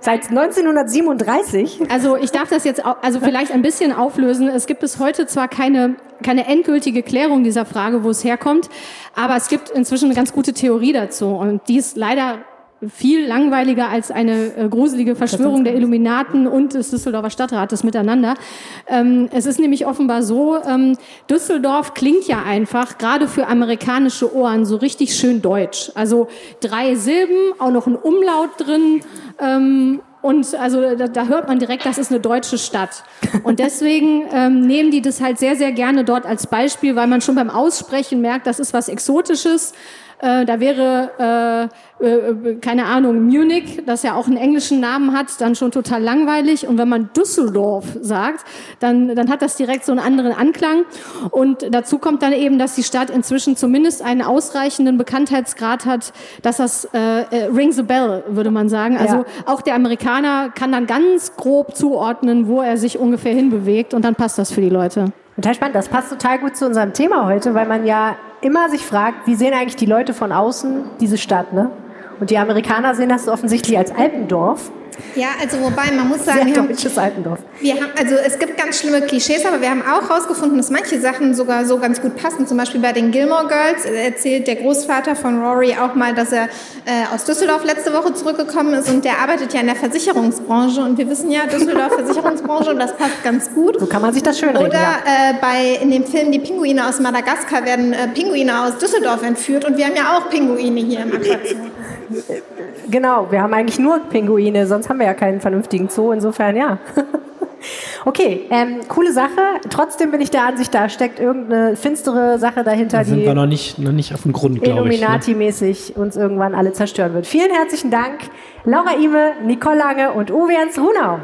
Seit 1937. Also ich darf das jetzt also vielleicht ein bisschen auflösen. Es gibt bis heute zwar keine, keine endgültige Klärung dieser Frage, wo es herkommt, aber es gibt inzwischen eine ganz gute Theorie dazu. Und die ist leider viel langweiliger als eine äh, gruselige Verschwörung der Illuminaten und des Düsseldorfer Stadtrates miteinander. Ähm, es ist nämlich offenbar so, ähm, Düsseldorf klingt ja einfach, gerade für amerikanische Ohren, so richtig schön deutsch. Also drei Silben, auch noch ein Umlaut drin. Ähm, und also da, da hört man direkt, das ist eine deutsche Stadt. Und deswegen ähm, nehmen die das halt sehr, sehr gerne dort als Beispiel, weil man schon beim Aussprechen merkt, das ist was Exotisches. Äh, da wäre, äh, äh, keine Ahnung, Munich, das ja auch einen englischen Namen hat, dann schon total langweilig. Und wenn man Düsseldorf sagt, dann, dann hat das direkt so einen anderen Anklang. Und dazu kommt dann eben, dass die Stadt inzwischen zumindest einen ausreichenden Bekanntheitsgrad hat, dass das äh, äh, rings a bell, würde man sagen. Also Ja. auch der Amerikaner kann dann ganz grob zuordnen, wo er sich ungefähr hinbewegt und dann passt das für die Leute. Total spannend. Das passt total gut zu unserem Thema heute, weil man ja immer sich fragt, wie sehen eigentlich die Leute von außen diese Stadt, ne? Und die Amerikaner sehen das offensichtlich als Alpendorf. Ja, also wobei, man muss sagen, Sehr wir haben, deutsches Alpendorf. wir haben, also es gibt ganz schlimme Klischees, aber wir haben auch herausgefunden, dass manche Sachen sogar so ganz gut passen. Zum Beispiel bei den Gilmore Girls erzählt der Großvater von Rory auch mal, dass er äh, aus Düsseldorf letzte Woche zurückgekommen ist und der arbeitet ja in der Versicherungsbranche und wir wissen ja, Düsseldorf Versicherungsbranche und das passt ganz gut. So kann man sich das schön reden. Oder Ja. äh, bei in dem Film Die Pinguine aus Madagaskar werden äh, Pinguine aus Düsseldorf entführt und wir haben ja auch Pinguine hier im Aquarium. Genau, wir haben eigentlich nur Pinguine, sonst haben wir ja keinen vernünftigen Zoo. Insofern ja. Okay, ähm, coole Sache. Trotzdem bin ich der Ansicht, da steckt irgendeine finstere Sache dahinter, Da sind die wir noch nicht, noch nicht auf dem Grund, glaube ich. Ne? Illuminati-mäßig uns irgendwann alle zerstören wird. Vielen herzlichen Dank, Laura Ime, Nicole Lange und Uwe Jens Runau.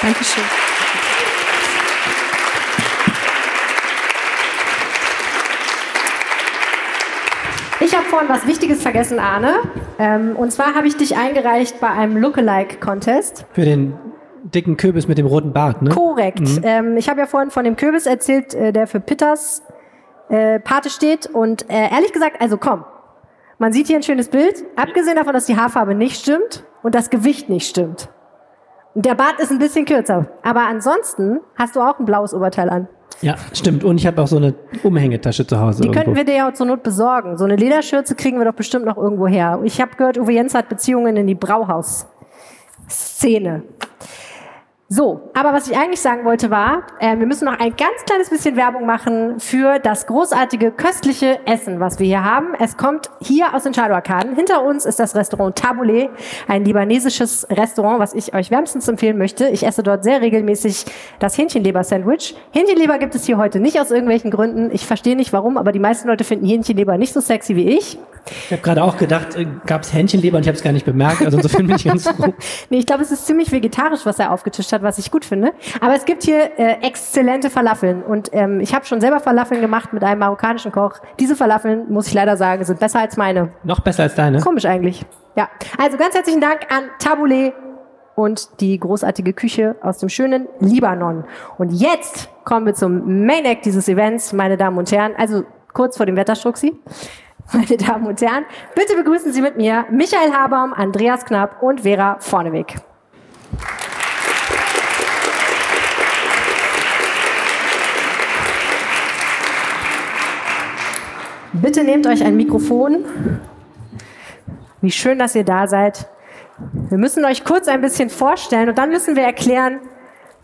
Dankeschön. Vorhin was Wichtiges vergessen, Arne. Ähm, und zwar habe ich dich eingereicht bei einem Lookalike-Contest. Für den dicken Kürbis mit dem roten Bart, ne? Korrekt. Ähm, ich habe ja vorhin von dem Kürbis erzählt, äh, der für Pitters äh, Pate steht. Und äh, ehrlich gesagt, also komm, man sieht hier ein schönes Bild. Abgesehen davon, dass die Haarfarbe nicht stimmt und das Gewicht nicht stimmt. Und der Bart ist ein bisschen kürzer. Aber ansonsten hast du auch ein blaues Oberteil an. Ja, stimmt. Und ich habe auch so eine Umhängetasche zu Hause. Die irgendwo. könnten wir dir ja auch zur Not besorgen. So eine Lederschürze kriegen wir doch bestimmt noch irgendwo her. Ich habe gehört, Uwe Jens hat Beziehungen in die Brauhaus-Szene. So, aber was ich eigentlich sagen wollte war, äh, wir müssen noch ein ganz kleines bisschen Werbung machen für das großartige, köstliche Essen, was wir hier haben. Es kommt hier aus den Shadow-Arkaden. Hinter uns ist das Restaurant Tabbouleh, ein libanesisches Restaurant, was ich euch wärmstens empfehlen möchte. Ich esse dort sehr regelmäßig das Hähnchenleber-Sandwich. Hähnchenleber gibt es hier heute nicht aus irgendwelchen Gründen. Ich verstehe nicht warum, aber die meisten Leute finden Hähnchenleber nicht so sexy wie ich. Ich habe gerade auch gedacht, äh, gab es Hähnchenleber und ich habe es gar nicht bemerkt. Also insofern bin ich ganz froh. Nee, ich glaube, es ist ziemlich vegetarisch, was er aufgetischt hat, was ich gut finde. Aber es gibt hier äh, exzellente Falafeln. Und ähm, ich habe schon selber Falafeln gemacht mit einem marokkanischen Koch. Diese Falafeln, muss ich leider sagen, sind besser als meine. Noch besser als deine. Komisch eigentlich. Ja, also ganz herzlichen Dank an Tabbouleh und die großartige Küche aus dem schönen Libanon. Und jetzt kommen wir zum Main Act dieses Events, meine Damen und Herren. Also kurz vor dem Wetterstruxi. Meine Damen und Herren, bitte begrüßen Sie mit mir Michael Habaum, Andreas Knapp und Vera Vorneweg. Bitte nehmt euch ein Mikrofon. Wie schön, dass ihr da seid. Wir müssen euch kurz ein bisschen vorstellen und dann müssen wir erklären,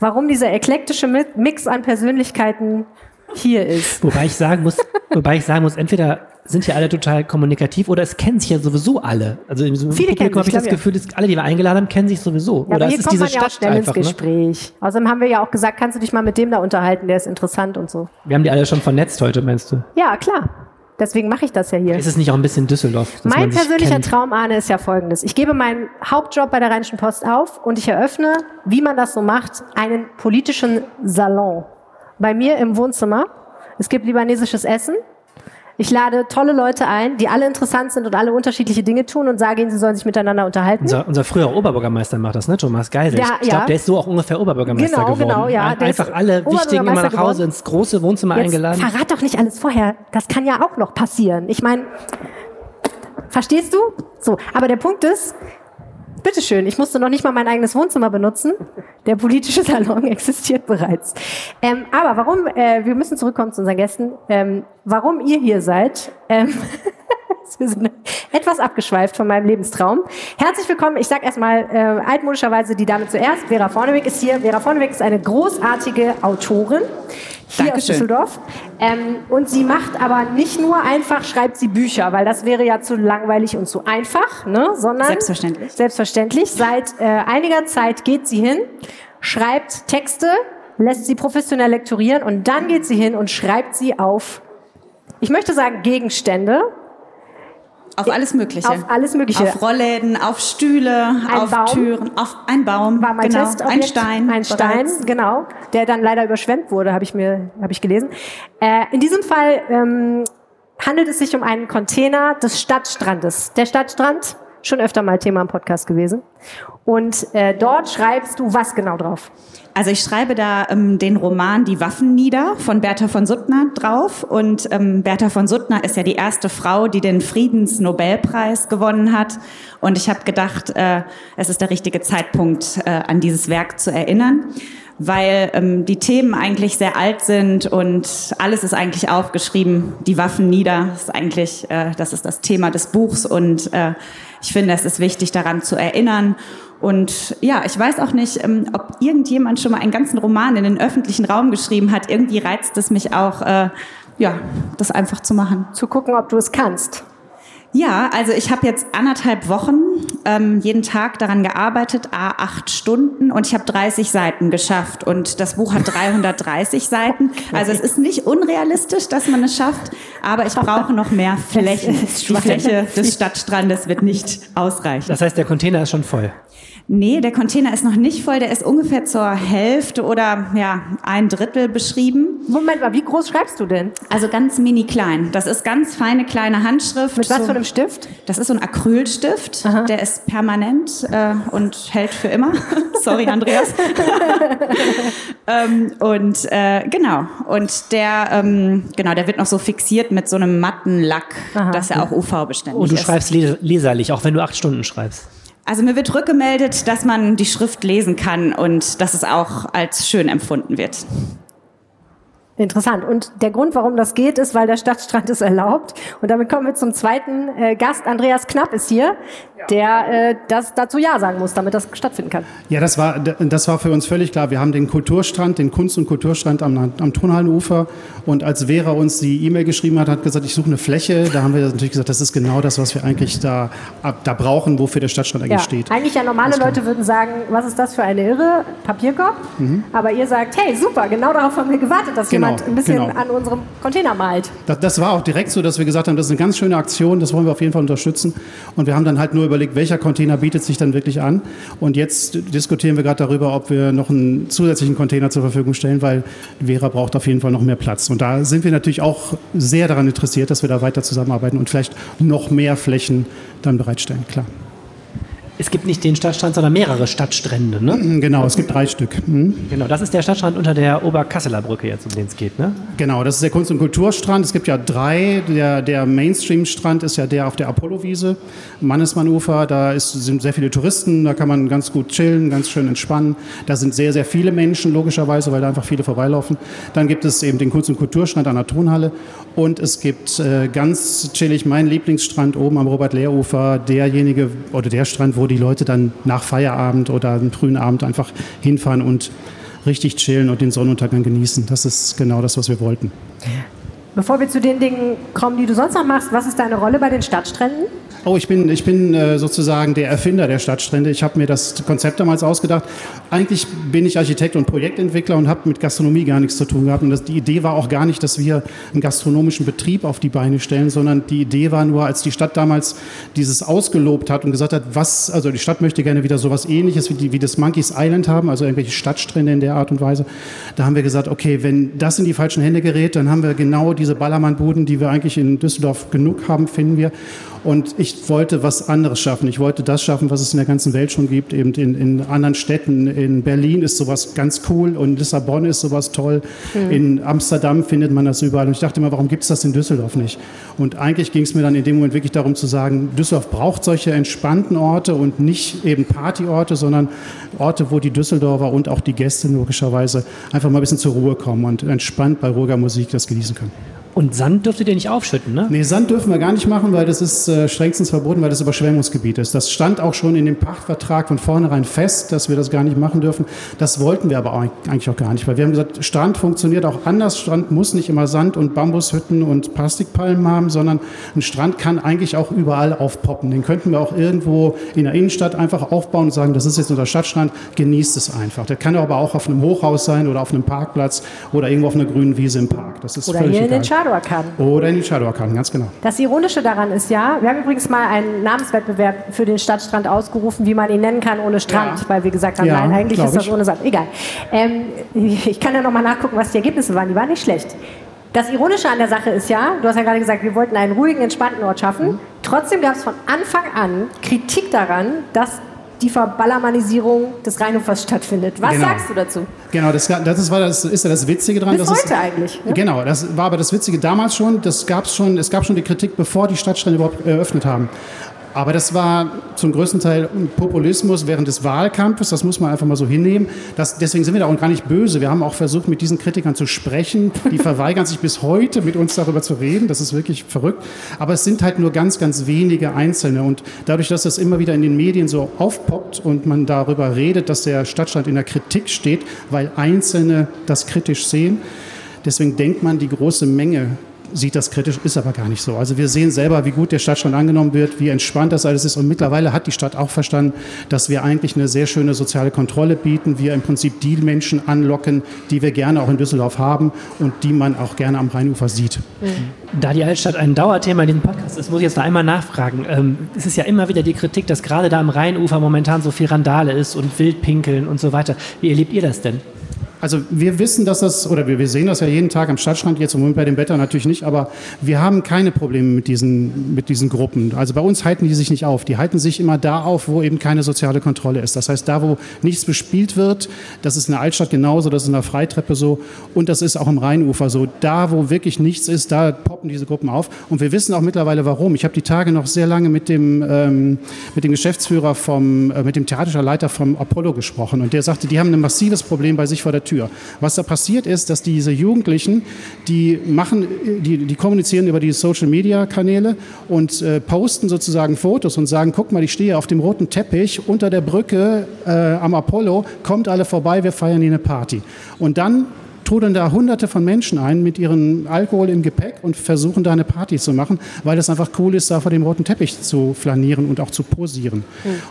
warum dieser eklektische Mi- Mix an Persönlichkeiten hier ist. Wobei ich sagen muss, wobei ich sagen muss, entweder sind hier alle total kommunikativ oder es kennen sich ja sowieso alle. Also einem Viele Publikum habe ich das. Gefühl, dass alle, die wir eingeladen haben, kennen sich sowieso. Ja, oder es ist kommt diese man ja auch Stadt schnell ins einfach. Ne? Gespräch. Außerdem haben wir ja auch gesagt, kannst du dich mal mit dem da unterhalten, der ist interessant und so. Wir haben die alle schon vernetzt heute, meinst du? Ja, klar. Deswegen mache ich das ja hier. Ist es nicht auch ein bisschen Düsseldorf? Mein persönlicher kennt? Traum, Arne, ist ja folgendes. Ich gebe meinen Hauptjob bei der Rheinischen Post auf und ich eröffne, wie man das so macht, einen politischen Salon. Bei mir im Wohnzimmer. Es gibt libanesisches Essen. Ich lade tolle Leute ein, die alle interessant sind und alle unterschiedliche Dinge tun und sage ihnen, sie sollen sich miteinander unterhalten. Unser, unser früherer Oberbürgermeister macht das, ne? Thomas Geisel. Ja, ich glaube, ja. der ist so auch ungefähr Oberbürgermeister Genau, geworden. genau, ja. Ein- Einfach alle Wichtigen immer nach Hause geworden. ins große Wohnzimmer Jetzt eingeladen. verrat doch nicht alles vorher. Das kann ja auch noch passieren. Ich meine, verstehst du? So, aber der Punkt ist, bitteschön, ich musste noch nicht mal mein eigenes Wohnzimmer benutzen. Der politische Salon existiert bereits. Ähm, aber warum, äh, wir müssen zurückkommen zu unseren Gästen, ähm, warum ihr hier seid. Ähm, wir sind etwas abgeschweift von meinem Lebenstraum. Herzlich willkommen. Ich sage erstmal äh, altmodischerweise die Dame zuerst. Vera Vorneweg ist hier. Vera Vorneweg ist eine großartige Autorin hier aus Düsseldorf. Ähm, und sie macht aber nicht nur einfach, schreibt sie Bücher, weil das wäre ja zu langweilig und zu einfach, ne? sondern Selbstverständlich. selbstverständlich. Seit äh, einiger Zeit geht sie hin, schreibt Texte, lässt sie professionell lektorieren und dann geht sie hin und schreibt sie auf ich möchte sagen Gegenstände, Auf alles Mögliche. Auf alles Mögliche. Auf Rollläden, auf Stühle, auf Baum. Türen, auf ein Baum. war mein genau. Testobjekt. Ein Stein. Ein Stein, bereits. genau, der dann leider überschwemmt wurde, habe ich mir, habe ich gelesen. Äh, in diesem Fall ähm, handelt es sich um einen Container des Stadtstrandes. Der Stadtstrand, schon öfter mal Thema im Podcast gewesen. Und äh, dort schreibst du was genau drauf? Also ich schreibe da ähm, den Roman Die Waffen nieder von Bertha von Suttner drauf. Und ähm, Bertha von Suttner ist ja die erste Frau, die den Friedensnobelpreis gewonnen hat. Und ich habe gedacht, äh, es ist der richtige Zeitpunkt, äh, an dieses Werk zu erinnern, weil ähm, die Themen eigentlich sehr alt sind und alles ist eigentlich aufgeschrieben. Die Waffen nieder ist eigentlich, äh, das ist das Thema des Buchs und äh, ich finde, es ist wichtig, daran zu erinnern. Und ja, ich weiß auch nicht, ähm, ob irgendjemand schon mal einen ganzen Roman in den öffentlichen Raum geschrieben hat. Irgendwie reizt es mich auch, äh, ja, das einfach zu machen. Zu gucken, ob du es kannst. Ja, also ich habe jetzt anderthalb Wochen ähm, jeden Tag daran gearbeitet, a acht Stunden und ich habe 30 Seiten geschafft und das Buch hat 330 Seiten. Also es ist nicht unrealistisch, dass man es schafft, aber ich brauche noch mehr Flächen. Die Fläche des Stadtstrandes wird nicht ausreichen. Das heißt, der Container ist schon voll. Nee, der Container ist noch nicht voll, der ist ungefähr zur Hälfte oder ja, ein Drittel beschrieben. Moment mal, wie groß schreibst du denn? Also ganz mini klein. Das ist ganz feine kleine Handschrift. Mit was so, für einem Stift? Das ist so ein Acrylstift, der ist permanent äh, und hält für immer. Sorry, Andreas. ähm, und äh, genau, und der ähm, genau, der wird noch so fixiert mit so einem matten Lack, dass er auch UV-beständig Und du ist. schreibst les- leserlich, auch wenn du acht Stunden schreibst. Also mir wird rückgemeldet, dass man die Schrift lesen kann und dass es auch als schön empfunden wird. Interessant. Und der Grund, warum das geht, ist, weil der Stadtstrand es erlaubt. Und damit kommen wir zum zweiten äh, Gast. Andreas Knapp ist hier, der äh, das dazu Ja sagen muss, damit das stattfinden kann. Ja, das war, das war für uns völlig klar. Wir haben den Kulturstrand, den Kunst- und Kulturstrand am, am Turnhallenufer. Und als Vera uns die E-Mail geschrieben hat, hat gesagt, ich suche eine Fläche. Da haben wir natürlich gesagt, das ist genau das, was wir eigentlich da, da brauchen, wofür der Stadtstrand eigentlich Ja, steht. eigentlich ja normale Leute würden sagen, was ist das für eine Irre? Papierkorb. Aber ihr sagt, hey, super, genau darauf haben wir gewartet, dass Genau, jemand ein bisschen genau. an unserem Container malt. Das, das war auch direkt so, dass wir gesagt haben, das ist eine ganz schöne Aktion, das wollen wir auf jeden Fall unterstützen. Und wir haben dann halt nur überlegt, welcher Container bietet sich dann wirklich an. Und jetzt diskutieren wir gerade darüber, ob wir noch einen zusätzlichen Container zur Verfügung stellen, weil Vera braucht auf jeden Fall noch mehr Platz. Und da sind wir natürlich auch sehr daran interessiert, dass wir da weiter zusammenarbeiten und vielleicht noch mehr Flächen dann bereitstellen, klar. Es gibt nicht den Stadtstrand, sondern mehrere Stadtstrände, ne? Genau, es gibt drei Stück. Mhm. Genau, das ist der Stadtstrand unter der Oberkasseler Brücke jetzt, um den es geht, ne? Genau, das ist der Kunst- und Kulturstrand. Es gibt ja drei. Der, der Mainstream-Strand ist ja der auf der Apollo-Wiese, Mannesmann-Ufer. Da ist, sind sehr viele Touristen, da kann man ganz gut chillen, ganz schön entspannen. Da sind sehr, sehr viele Menschen, logischerweise, weil da einfach viele vorbeilaufen. Dann gibt es eben den Kunst- und Kulturstrand an der Tonhalle. Und es gibt äh, ganz chillig meinen Lieblingsstrand oben am Robert-Lehr-Ufer, derjenige oder der Strand, wo die Leute dann nach Feierabend oder einem frühen Abend einfach hinfahren und richtig chillen und den Sonnenuntergang genießen. Das ist genau das, was wir wollten. Bevor wir zu den Dingen kommen, die du sonst noch machst, was ist deine Rolle bei den Stadtstränden? Oh, ich bin, ich bin äh, sozusagen der Erfinder der Stadtstrände. Ich habe mir das Konzept damals ausgedacht. Eigentlich bin ich Architekt und Projektentwickler und habe mit Gastronomie gar nichts zu tun gehabt. Und das, die Idee war auch gar nicht, dass wir einen gastronomischen Betrieb auf die Beine stellen, sondern die Idee war nur, als die Stadt damals dieses ausgelobt hat und gesagt hat, was, also die Stadt möchte gerne wieder sowas ähnliches wie, die, wie das Monkeys Island haben, also irgendwelche Stadtstrände in der Art und Weise. Da haben wir gesagt, okay, wenn das in die falschen Hände gerät, dann haben wir genau diese Ballermannbuden, die wir eigentlich in Düsseldorf genug haben, finden wir. Und ich wollte was anderes schaffen. Ich wollte das schaffen, was es in der ganzen Welt schon gibt, eben in, in anderen Städten. In Berlin ist sowas ganz cool und Lissabon ist sowas toll. In Amsterdam findet man das überall. Und ich dachte immer, warum gibt es das in Düsseldorf nicht? Und eigentlich ging es mir dann in dem Moment wirklich darum zu sagen, Düsseldorf braucht solche entspannten Orte und nicht eben Partyorte, sondern Orte, wo die Düsseldorfer und auch die Gäste logischerweise einfach mal ein bisschen zur Ruhe kommen und entspannt bei ruhiger Musik das genießen können. Und Sand dürftet ihr nicht aufschütten, ne? Nee, Sand dürfen wir gar nicht machen, weil das ist äh, strengstens verboten, weil das Überschwemmungsgebiet ist. Das stand auch schon in dem Pachtvertrag von vornherein fest, dass wir das gar nicht machen dürfen. Das wollten wir aber auch, eigentlich auch gar nicht, weil wir haben gesagt, Strand funktioniert auch anders. Strand muss nicht immer Sand und Bambushütten und Plastikpalmen haben, sondern ein Strand kann eigentlich auch überall aufpoppen. Den könnten wir auch irgendwo in der Innenstadt einfach aufbauen und sagen, das ist jetzt unser Stadtstrand, genießt es einfach. Der kann aber auch auf einem Hochhaus sein oder auf einem Parkplatz oder irgendwo auf einer grünen Wiese im Park. Das ist Oder völlig hier in egal. Shadow-Arkaden. Oder in den Shadow-Arkaden, ganz genau. Das Ironische daran ist ja, wir haben übrigens mal einen Namenswettbewerb für den Stadtstrand ausgerufen, wie man ihn nennen kann ohne Strand, Ja. weil wir gesagt haben, Ja, nein, eigentlich ist das ich. ohne Sand. Egal. Ähm, ich kann ja nochmal nachgucken, was die Ergebnisse waren. Die waren nicht schlecht. Das Ironische an der Sache ist ja, du hast ja gerade gesagt, wir wollten einen ruhigen, entspannten Ort schaffen. Trotzdem gab es von Anfang an Kritik daran, dass die Verballermanisierung des Rheinufers stattfindet. Was Genau. sagst du dazu? Genau, das, das, ist, war das ist ja das Witzige dran. Bis das heute ist, eigentlich, ne? Genau, das war aber das Witzige damals schon. Das gab's schon. Es gab schon die Kritik, bevor die Stadtstrände überhaupt eröffnet haben. Aber das war zum größten Teil Populismus während des Wahlkampfes. Das muss man einfach mal so hinnehmen. Das, deswegen sind wir da auch gar nicht böse. Wir haben auch versucht, mit diesen Kritikern zu sprechen. Die verweigern sich bis heute, mit uns darüber zu reden. Das ist wirklich verrückt. Aber es sind halt nur ganz, ganz wenige Einzelne. Und dadurch, dass das immer wieder in den Medien so aufpoppt und man darüber redet, dass der Stadtstand in der Kritik steht, weil Einzelne das kritisch sehen, deswegen denkt man, die große Menge sieht das kritisch, ist aber gar nicht so. Also wir sehen selber, wie gut der Stadtstand angenommen wird, wie entspannt das alles ist. Und mittlerweile hat die Stadt auch verstanden, dass wir eigentlich eine sehr schöne soziale Kontrolle bieten. Wir im Prinzip die Menschen anlocken, die wir gerne auch in Düsseldorf haben und die man auch gerne am Rheinufer sieht. Da die Altstadt ein Dauerthema in diesem Podcast ist, muss ich jetzt noch einmal nachfragen. Ähm, es ist ja immer wieder die Kritik, dass gerade da am Rheinufer momentan so viel Randale ist und Wildpinkeln und so weiter. Wie erlebt ihr das denn? Also wir wissen, dass das, oder wir, wir sehen das ja jeden Tag am Stadtstrand, jetzt im Moment bei dem Wetter natürlich nicht, aber wir haben keine Probleme mit diesen, mit diesen Gruppen. Also bei uns halten die sich nicht auf. Die halten sich immer da auf, wo eben keine soziale Kontrolle ist. Das heißt, da, wo nichts bespielt wird, das ist in der Altstadt genauso, das ist in der Freitreppe so und das ist auch im Rheinufer so. Da, wo wirklich nichts ist, da poppen diese Gruppen auf. Und wir wissen auch mittlerweile, warum. Ich habe die Tage noch sehr lange mit dem, ähm, mit dem Geschäftsführer vom, äh, mit dem theatrischen Leiter vom Apollo gesprochen und der sagte, die haben ein massives Problem bei sich vor der Tür. Was da passiert ist, dass diese Jugendlichen, die machen, die, die kommunizieren über die Social Media Kanäle und äh, posten sozusagen Fotos und sagen, guck mal, ich stehe auf dem roten Teppich unter der Brücke äh, am Apollo, kommt alle vorbei, wir feiern hier eine Party. Und dann trudeln da hunderte von Menschen ein mit ihrem Alkohol im Gepäck und versuchen da eine Party zu machen, weil es einfach cool ist, da vor dem roten Teppich zu flanieren und auch zu posieren.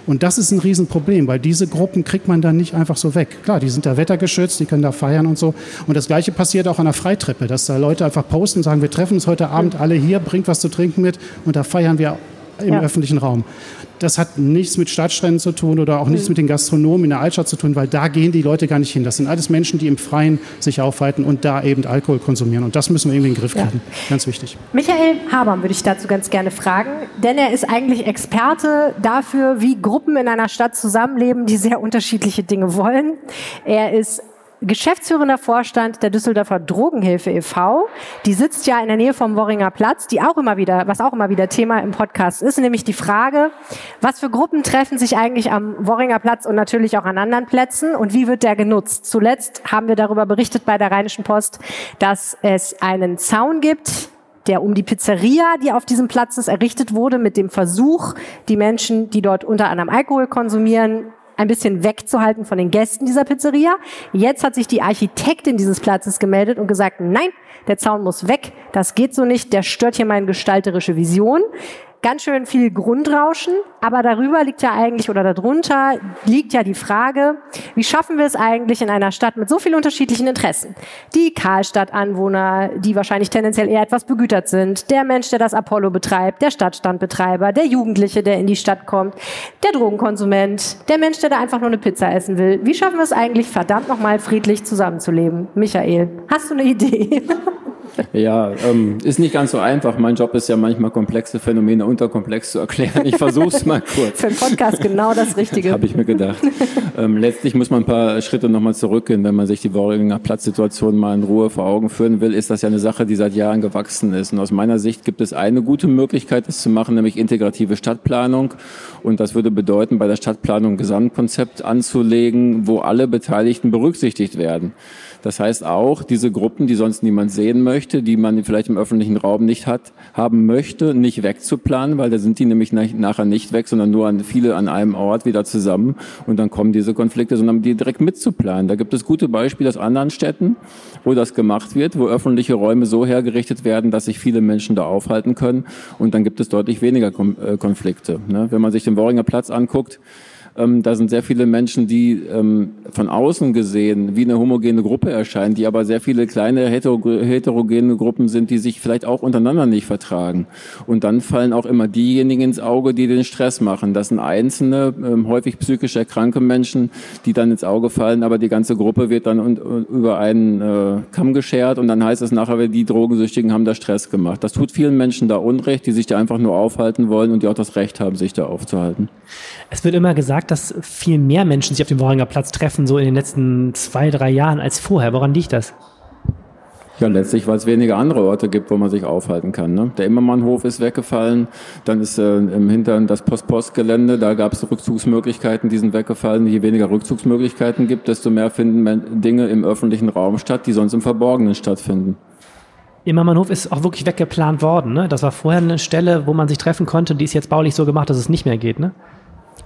Und das ist ein Riesenproblem, weil diese Gruppen kriegt man dann nicht einfach so weg. Klar, die sind da wettergeschützt, die können da feiern und so. Und das Gleiche passiert auch an der Freitreppe, dass da Leute einfach posten und sagen, wir treffen uns heute Abend alle hier, bringt was zu trinken mit und da feiern wir im Ja. öffentlichen Raum. Das hat nichts mit Stadtstränden zu tun oder auch nichts mit den Gastronomen in der Altstadt zu tun, weil da gehen die Leute gar nicht hin. Das sind alles Menschen, die im Freien sich aufhalten und da eben Alkohol konsumieren. Und das müssen wir irgendwie in den Griff Ja. kriegen. Ganz wichtig. Michael Haberm würde ich dazu ganz gerne fragen, denn er ist eigentlich Experte dafür, wie Gruppen in einer Stadt zusammenleben, die sehr unterschiedliche Dinge wollen. Er ist geschäftsführender Vorstand der Düsseldorfer Drogenhilfe e.V. Die sitzt ja in der Nähe vom Worringer Platz, die auch immer wieder, was auch immer wieder Thema im Podcast ist, nämlich die Frage, was für Gruppen treffen sich eigentlich am Worringer Platz und natürlich auch an anderen Plätzen und wie wird der genutzt? Zuletzt haben wir darüber berichtet bei der Rheinischen Post, dass es einen Zaun gibt, der um die Pizzeria, die auf diesem Platz ist, errichtet wurde, mit dem Versuch, die Menschen, die dort unter anderem Alkohol konsumieren, ein bisschen wegzuhalten von den Gästen dieser Pizzeria. Jetzt hat sich die Architektin dieses Platzes gemeldet und gesagt, nein, der Zaun muss weg, das geht so nicht, der stört hier meine gestalterische Vision. Ganz schön viel Grundrauschen, aber darüber liegt ja eigentlich oder darunter liegt ja die Frage, wie schaffen wir es eigentlich in einer Stadt mit so vielen unterschiedlichen Interessen? Die Karlstadt-Anwohner, die wahrscheinlich tendenziell eher etwas begütert sind, der Mensch, der das Apollo betreibt, der Stadtstandbetreiber, der Jugendliche, der in die Stadt kommt, der Drogenkonsument, der Mensch, der da einfach nur eine Pizza essen will. Wie schaffen wir es eigentlich, verdammt nochmal friedlich zusammenzuleben? Michael, hast du eine Idee? Ja, ähm, ist nicht ganz so einfach. Mein Job ist ja manchmal komplexe Phänomene unterkomplex zu erklären. Ich versuche es mal kurz. Für einen Podcast genau das Richtige. Habe ich mir gedacht. ähm, letztlich muss man ein paar Schritte nochmal zurückgehen, wenn man sich die Worringer Platzsituation mal in Ruhe vor Augen führen will, ist das ja eine Sache, die seit Jahren gewachsen ist. Und aus meiner Sicht gibt es eine gute Möglichkeit, das zu machen, nämlich integrative Stadtplanung. Und das würde bedeuten, bei der Stadtplanung ein Gesamtkonzept anzulegen, wo alle Beteiligten berücksichtigt werden. Das heißt auch, diese Gruppen, die sonst niemand sehen möchte, die man vielleicht im öffentlichen Raum nicht hat, haben möchte, nicht wegzuplanen, weil da sind die nämlich nach, nachher nicht weg, sondern nur an viele an einem Ort wieder zusammen und dann kommen diese Konflikte, sondern die direkt mitzuplanen. Da gibt es gute Beispiele aus anderen Städten, wo das gemacht wird, wo öffentliche Räume so hergerichtet werden, dass sich viele Menschen da aufhalten können und dann gibt es deutlich weniger äh, Konflikte. Ne? Wenn man sich den Worringer Platz anguckt, Ähm, da sind sehr viele Menschen, die ähm, von außen gesehen wie eine homogene Gruppe erscheinen, die aber sehr viele kleine heterogene Gruppen sind, die sich vielleicht auch untereinander nicht vertragen. Und dann fallen auch immer diejenigen ins Auge, die den Stress machen. Das sind einzelne, ähm, häufig psychisch erkrankte Menschen, die dann ins Auge fallen, aber die ganze Gruppe wird dann und, und über einen äh, Kamm geschert und dann heißt es nachher, die Drogensüchtigen haben da Stress gemacht. Das tut vielen Menschen da Unrecht, die sich da einfach nur aufhalten wollen und die auch das Recht haben, sich da aufzuhalten. Es wird immer gesagt, dass viel mehr Menschen sich auf dem Worringer Platz treffen, so in den letzten zwei, drei Jahren als vorher. Woran liegt das? Ja, letztlich, weil es weniger andere Orte gibt, wo man sich aufhalten kann. Ne? Der Immermannhof ist weggefallen, dann ist äh, im Hintern das Post-Post-Gelände, da gab es Rückzugsmöglichkeiten, die sind weggefallen. Je weniger Rückzugsmöglichkeiten gibt, desto mehr finden Dinge im öffentlichen Raum statt, die sonst im Verborgenen stattfinden. Immermannhof ist auch wirklich weggeplant worden. Ne? Das war vorher eine Stelle, wo man sich treffen konnte, die ist jetzt baulich so gemacht, dass es nicht mehr geht. Ne?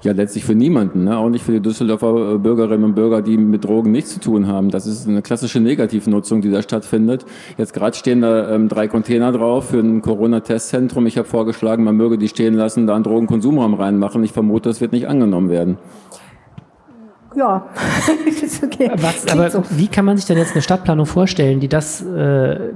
Ja letztlich für niemanden, ne? auch nicht für die Düsseldorfer äh, Bürgerinnen und Bürger, die mit Drogen nichts zu tun haben. Das ist eine klassische Negativnutzung, die da stattfindet. Jetzt gerade stehen da ähm, drei Container drauf für ein Corona-Testzentrum. Ich habe vorgeschlagen, man möge die stehen lassen, da einen Drogenkonsumraum reinmachen. Ich vermute, das wird nicht angenommen werden. Ja, ist okay. Was, aber so. wie kann man sich denn jetzt eine Stadtplanung vorstellen, die das, äh,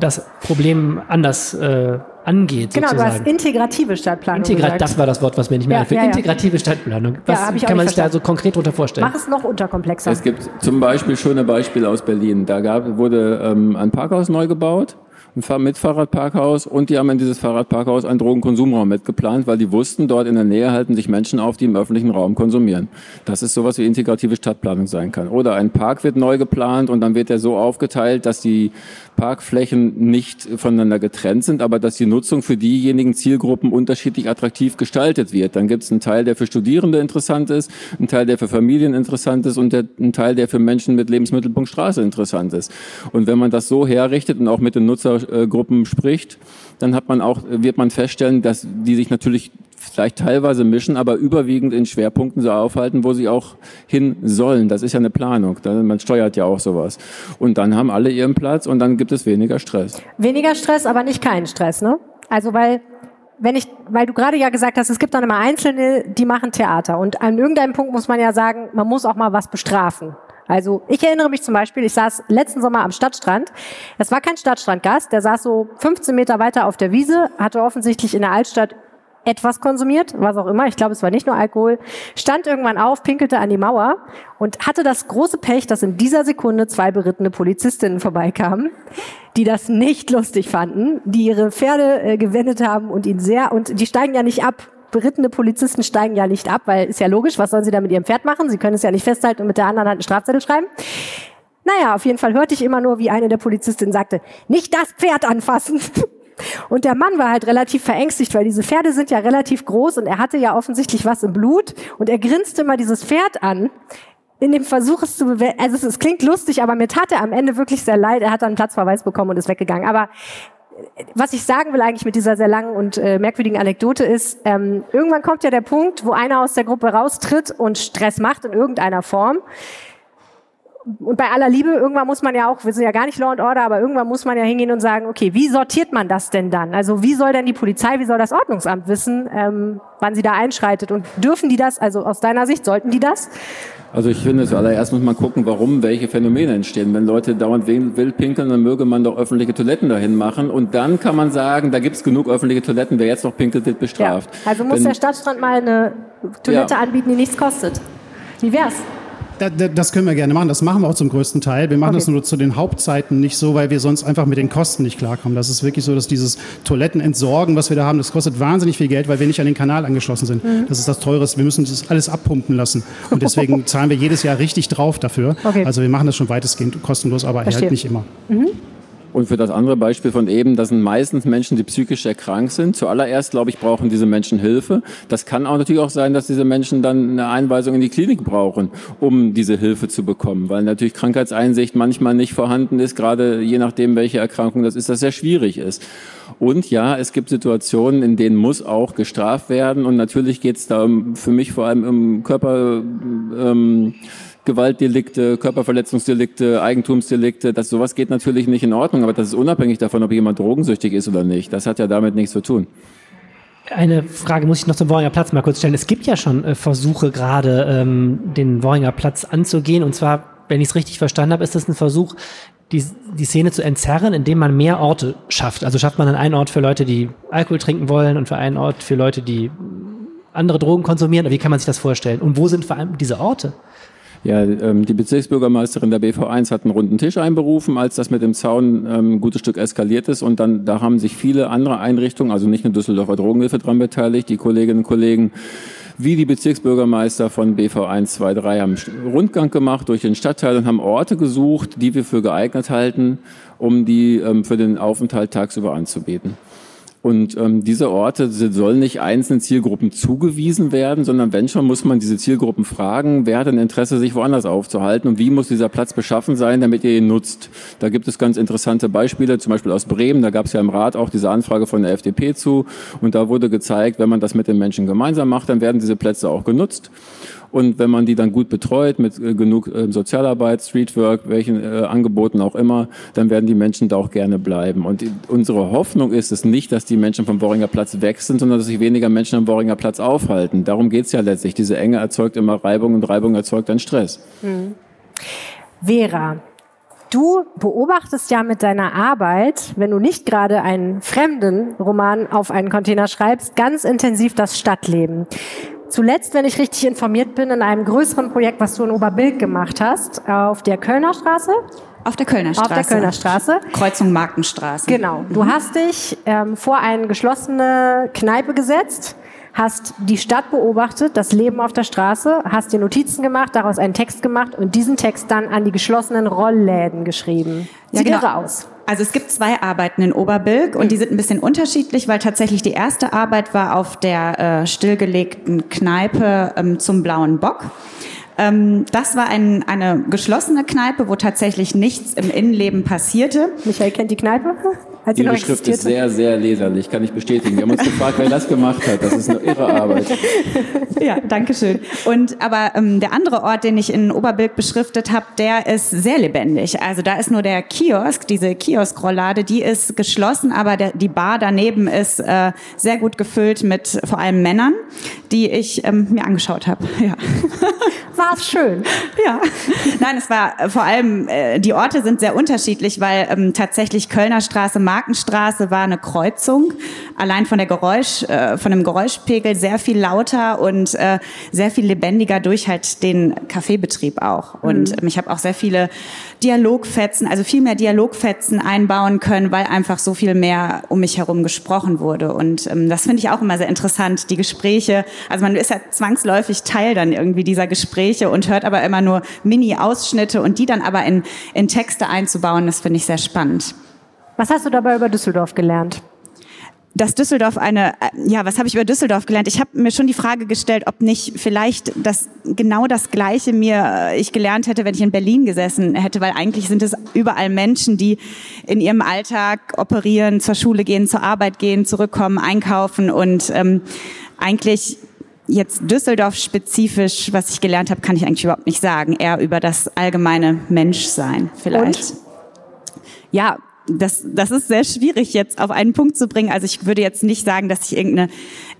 das Problem anders äh, angeht. Genau, sozusagen. du hast integrative Stadtplanung. Integrat, das war das Wort, was mir nicht mehr ja, einfällt. Ja, ja. Integrative Stadtplanung. Was ja, kann man sich da so konkret darunter vorstellen? Mach es noch unterkomplexer. Es gibt zum Beispiel schöne Beispiele aus Berlin. Da gab, wurde ähm, ein Parkhaus neu gebaut mit Fahrradparkhaus und die haben in dieses Fahrradparkhaus einen Drogenkonsumraum mitgeplant, weil die wussten, dort in der Nähe halten sich Menschen auf, die im öffentlichen Raum konsumieren. Das ist sowas wie integrative Stadtplanung sein kann. Oder ein Park wird neu geplant und dann wird er so aufgeteilt, dass die Parkflächen nicht voneinander getrennt sind, aber dass die Nutzung für diejenigen Zielgruppen unterschiedlich attraktiv gestaltet wird. Dann gibt es einen Teil, der für Studierende interessant ist, einen Teil, der für Familien interessant ist und der, einen Teil, der für Menschen mit Lebensmittelpunkt Straße interessant ist. Und wenn man das so herrichtet und auch mit den Nutzergruppen spricht, dann hat man auch, wird man feststellen, dass die sich natürlich vielleicht teilweise mischen, aber überwiegend in Schwerpunkten so aufhalten, wo sie auch hin sollen. Das ist ja eine Planung. Man steuert ja auch sowas. Und dann haben alle ihren Platz und dann gibt es weniger Stress. Weniger Stress, aber nicht keinen Stress, ne? Also weil wenn ich, weil du gerade ja gesagt hast, es gibt dann immer Einzelne, die machen Theater. Und an irgendeinem Punkt muss man ja sagen, man muss auch mal was bestrafen. Also ich erinnere mich zum Beispiel, ich saß letzten Sommer am Stadtstrand. Das war kein Stadtstrandgast, der saß so 15 Meter weiter auf der Wiese, hatte offensichtlich in der Altstadt etwas konsumiert, was auch immer, ich glaube, es war nicht nur Alkohol, stand irgendwann auf, pinkelte an die Mauer und hatte das große Pech, dass in dieser Sekunde zwei berittene Polizistinnen vorbeikamen, die das nicht lustig fanden, die ihre Pferde äh, gewendet haben und ihn sehr, und die steigen ja nicht ab. Berittene Polizisten steigen ja nicht ab, weil ist ja logisch, was sollen sie da mit ihrem Pferd machen? Sie können es ja nicht festhalten und mit der anderen Hand einen Strafzettel schreiben. Naja, auf jeden Fall hörte ich immer nur, wie eine der Polizistinnen sagte, nicht das Pferd anfassen. Und der Mann war halt relativ verängstigt, weil diese Pferde sind ja relativ groß und er hatte ja offensichtlich was im Blut und er grinste mal dieses Pferd an in dem Versuch es zu bewerten, also es, es, klingt lustig, aber mir tat er am Ende wirklich sehr leid. Er hat einen Platzverweis bekommen und ist weggegangen. Aber was ich sagen will eigentlich mit dieser sehr langen und äh, merkwürdigen Anekdote ist, ähm, irgendwann kommt ja der Punkt, wo einer aus der Gruppe raustritt und Stress macht in irgendeiner Form und bei aller Liebe, irgendwann muss man ja auch, wir sind ja gar nicht Law and Order, aber irgendwann muss man ja hingehen und sagen, okay, wie sortiert man das denn dann? Also wie soll denn die Polizei, wie soll das Ordnungsamt wissen, ähm, wann sie da einschreitet? Und dürfen die das, also aus deiner Sicht, sollten die das? Also ich finde, zuallererst muss man gucken, warum welche Phänomene entstehen. Wenn Leute dauernd wild pinkeln, dann möge man doch öffentliche Toiletten dahin machen. Und dann kann man sagen, da gibt es genug öffentliche Toiletten, wer jetzt noch pinkelt, wird bestraft. Ja, also muss Wenn, der Stadtstrand mal eine Toilette ja. anbieten, die nichts kostet. Wie wär's? Das können wir gerne machen. Das machen wir auch zum größten Teil. Wir machen okay. das nur zu den Hauptzeiten nicht so, weil wir sonst einfach mit den Kosten nicht klarkommen. Das ist wirklich so, dass dieses Toilettenentsorgen, was wir da haben, das kostet wahnsinnig viel Geld, weil wir nicht an den Kanal angeschlossen sind. Mhm. Das ist das Teures. Wir müssen das alles abpumpen lassen. Und deswegen zahlen wir jedes Jahr richtig drauf dafür. Okay. Also wir machen das schon weitestgehend kostenlos, aber Verstehe. halt nicht immer. Mhm. Und für das andere Beispiel von eben, das sind meistens Menschen, die psychisch erkrankt sind. Zuallererst, glaube ich, brauchen diese Menschen Hilfe. Das kann auch natürlich auch sein, dass diese Menschen dann eine Einweisung in die Klinik brauchen, um diese Hilfe zu bekommen, weil natürlich Krankheitseinsicht manchmal nicht vorhanden ist, gerade je nachdem, welche Erkrankung das ist, dass sehr schwierig ist. Und ja, es gibt Situationen, in denen muss auch gestraft werden. Und natürlich geht es da für mich vor allem um Körper. Ähm, Gewaltdelikte, Körperverletzungsdelikte, Eigentumsdelikte, das sowas geht natürlich nicht in Ordnung, aber das ist unabhängig davon, ob jemand drogensüchtig ist oder nicht. Das hat ja damit nichts zu tun. Eine Frage muss ich noch zum Worringer Platz mal kurz stellen. Es gibt ja schon äh, Versuche gerade, ähm, den Worringer Platz anzugehen. Und zwar, wenn ich es richtig verstanden habe, ist das ein Versuch, die, die Szene zu entzerren, indem man mehr Orte schafft. Also schafft man dann einen Ort für Leute, die Alkohol trinken wollen und für einen Ort für Leute, die andere Drogen konsumieren. Wie kann man sich das vorstellen? Und wo sind vor allem diese Orte? Ja, ähm, die Bezirksbürgermeisterin der BV1 hat einen runden Tisch einberufen, als das mit dem Zaun ähm, ein gutes Stück eskaliert ist. Und dann, da haben sich viele andere Einrichtungen, also nicht nur Düsseldorfer Drogenhilfe dran beteiligt, die Kolleginnen und Kollegen wie die Bezirksbürgermeister von BV 1, 2, 3 haben Rundgang gemacht durch den Stadtteil und haben Orte gesucht, die wir für geeignet halten, um die ähm, für den Aufenthalt tagsüber anzubieten. Und ähm, diese Orte sollen nicht einzelnen Zielgruppen zugewiesen werden, sondern wenn schon, muss man diese Zielgruppen fragen, wer hat ein Interesse, sich woanders aufzuhalten und wie muss dieser Platz beschaffen sein, damit ihr ihn nutzt. Da gibt es ganz interessante Beispiele, zum Beispiel aus Bremen, da gab es ja im Rat auch diese Anfrage von der FDP zu und da wurde gezeigt, wenn man das mit den Menschen gemeinsam macht, dann werden diese Plätze auch genutzt. Und wenn man die dann gut betreut mit äh, genug äh, Sozialarbeit, Streetwork, welchen äh, Angeboten auch immer, dann werden die Menschen da auch gerne bleiben. Und unsere Hoffnung ist es nicht, dass die Menschen vom Worringer Platz weg sind, sondern dass sich weniger Menschen am Worringer Platz aufhalten. Darum geht's ja letztlich. Diese Enge erzeugt immer Reibung und Reibung erzeugt dann Stress. Hm. Vera, Du beobachtest ja mit deiner Arbeit, wenn du nicht gerade einen fremden Roman auf einen Container schreibst, ganz intensiv das Stadtleben. Zuletzt, wenn ich richtig informiert bin, in einem größeren Projekt, was du in Oberbilk gemacht hast, auf der Kölner Straße. Auf der Kölner Straße. Auf der Kölner Straße. Kreuzung Markenstraße. Genau. Du mhm. hast dich ähm, vor eine geschlossene Kneipe gesetzt, hast die Stadt beobachtet, das Leben auf der Straße, hast dir Notizen gemacht, daraus einen Text gemacht und diesen Text dann an die geschlossenen Rollläden geschrieben. Sieht ja, genau. irre aus. Also es gibt zwei Arbeiten in Oberbilk und die sind ein bisschen unterschiedlich, weil tatsächlich die erste Arbeit war auf der äh, stillgelegten Kneipe ähm, zum Blauen Bock. Ähm, das war ein, eine geschlossene Kneipe, wo tatsächlich nichts im Innenleben passierte. Michael kennt die Kneipe? Hat Ihre Schrift ist sehr, sehr leserlich, kann ich bestätigen. Wir haben uns gefragt, wer das gemacht hat. Das ist eine irre Arbeit. Ja, danke schön. Und aber ähm, der andere Ort, den ich in Oberbilk beschriftet habe, der ist sehr lebendig. Also da ist nur der Kiosk, diese Kioskrollade, die ist geschlossen, aber der, die Bar daneben ist äh, sehr gut gefüllt mit vor allem Männern, die ich ähm, mir angeschaut habe. Ja. War es schön? Ja. Nein, es war äh, vor allem, äh, die Orte sind sehr unterschiedlich, weil ähm, tatsächlich Kölner Straße, Markenstraße war eine Kreuzung. Allein von der Geräusch, äh, von dem Geräuschpegel sehr viel lauter und äh, sehr viel lebendiger durch halt den Kaffeebetrieb auch. Und mhm. ähm, ich habe auch sehr viele Dialogfetzen, also viel mehr Dialogfetzen einbauen können, weil einfach so viel mehr um mich herum gesprochen wurde. Und ähm, das finde ich auch immer sehr interessant, die Gespräche. Also man ist ja zwangsläufig Teil dann irgendwie dieser Gespräche und hört aber immer nur Mini-Ausschnitte und die dann aber in, in Texte einzubauen, das finde ich sehr spannend. Was hast du dabei über Düsseldorf gelernt? dass Düsseldorf eine, äh, ja, was habe ich über Düsseldorf gelernt? Ich habe mir schon die Frage gestellt, ob nicht vielleicht das genau das Gleiche mir äh, ich gelernt hätte, wenn ich in Berlin gesessen hätte, weil eigentlich sind es überall Menschen, die in ihrem Alltag operieren, zur Schule gehen, zur Arbeit gehen, zurückkommen, einkaufen und ähm, eigentlich jetzt Düsseldorf spezifisch, was ich gelernt habe, kann ich eigentlich überhaupt nicht sagen. Eher über das allgemeine Menschsein vielleicht. Und? Ja, das, das ist sehr schwierig jetzt auf einen Punkt zu bringen. Also ich würde jetzt nicht sagen, dass ich irgendeine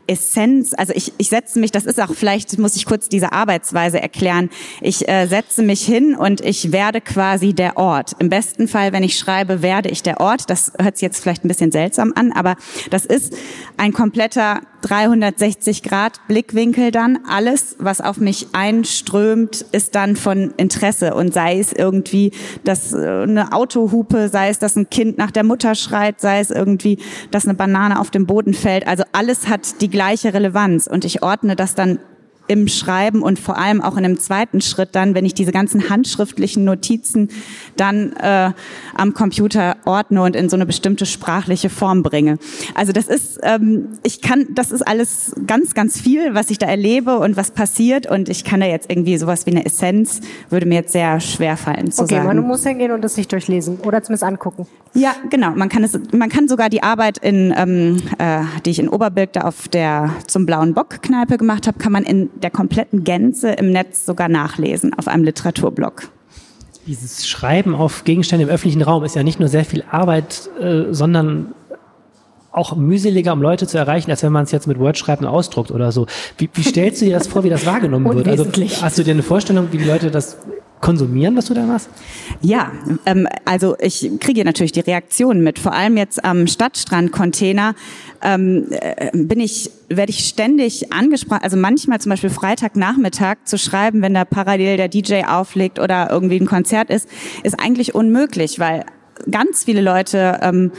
Essenz, also ich, ich setze mich, das ist auch, vielleicht muss ich kurz diese Arbeitsweise erklären. Ich äh, setze mich hin und ich werde quasi der Ort. Im besten Fall, wenn ich schreibe, werde ich der Ort. Das hört sich jetzt vielleicht ein bisschen seltsam an, aber das ist ein kompletter 360 Grad Blickwinkel dann. Alles, was auf mich einströmt, ist dann von Interesse und sei es irgendwie das äh, eine Autohupe, sei es, dass ein Kind nach der Mutter schreit, sei es irgendwie, dass eine Banane auf dem Boden fällt. Also alles hat die gleiche Relevanz. Und ich ordne das dann im Schreiben und vor allem auch in einem zweiten Schritt dann, wenn ich diese ganzen handschriftlichen Notizen dann äh, am Computer ordne und in so eine bestimmte sprachliche Form bringe. Also das ist, ähm, ich kann, das ist alles ganz, ganz viel, was ich da erlebe und was passiert und ich kann da jetzt irgendwie sowas wie eine Essenz, würde mir jetzt sehr schwer fallen zu okay, sagen. Okay, man muss hingehen und das sich durchlesen oder zumindest angucken. Ja, genau. Man kann es, man kann sogar die Arbeit in, ähm, äh, die ich in Oberbilk da auf der zum Blauen Bock Kneipe gemacht habe, kann man in der kompletten Gänze im Netz sogar nachlesen auf einem Literaturblog. Dieses Schreiben auf Gegenstände im öffentlichen Raum ist ja nicht nur sehr viel Arbeit, äh, sondern auch mühseliger, um Leute zu erreichen, als wenn man es jetzt mit Word schreibt und ausdruckt oder so. Wie, wie stellst du dir das vor, wie das wahrgenommen wird? Also hast du dir eine Vorstellung, wie die Leute das konsumieren, was du da machst? Ja, ähm, also ich kriege natürlich die Reaktionen mit. Vor allem jetzt am Stadtstrandcontainer ähm, äh, bin ich, werde ich ständig angesprochen. Also manchmal zum Beispiel Freitagnachmittag zu schreiben, wenn da parallel der DJ auflegt oder irgendwie ein Konzert ist, ist eigentlich unmöglich, weil ganz viele Leute ähm,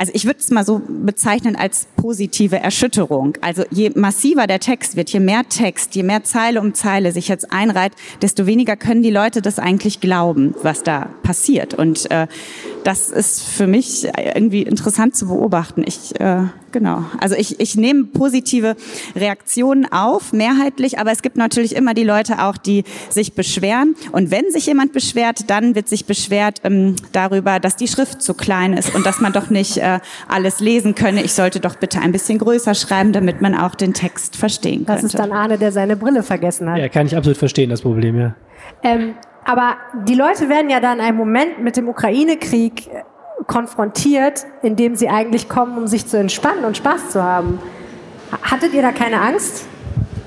also ich würde es mal so bezeichnen als positive Erschütterung. Also je massiver der Text wird, je mehr Text, je mehr Zeile um Zeile sich jetzt einreiht, desto weniger können die Leute das eigentlich glauben, was da passiert. Und äh, das ist für mich irgendwie interessant zu beobachten. Ich äh, genau. Also ich, ich nehme positive Reaktionen auf, mehrheitlich, aber es gibt natürlich immer die Leute auch, die sich beschweren. Und wenn sich jemand beschwert, dann wird sich beschwert ähm, darüber, dass die Schrift zu klein ist und dass man doch nicht äh, alles lesen könne. Ich sollte doch bitte ein bisschen größer schreiben, damit man auch den Text verstehen könnte. Das ist dann Arne, der seine Brille vergessen hat. Ja, kann ich absolut verstehen, das Problem, ja. Ähm, aber die Leute werden ja dann einen Moment mit dem Ukraine-Krieg äh, konfrontiert, in dem sie eigentlich kommen, um sich zu entspannen und Spaß zu haben. Hattet ihr da keine Angst?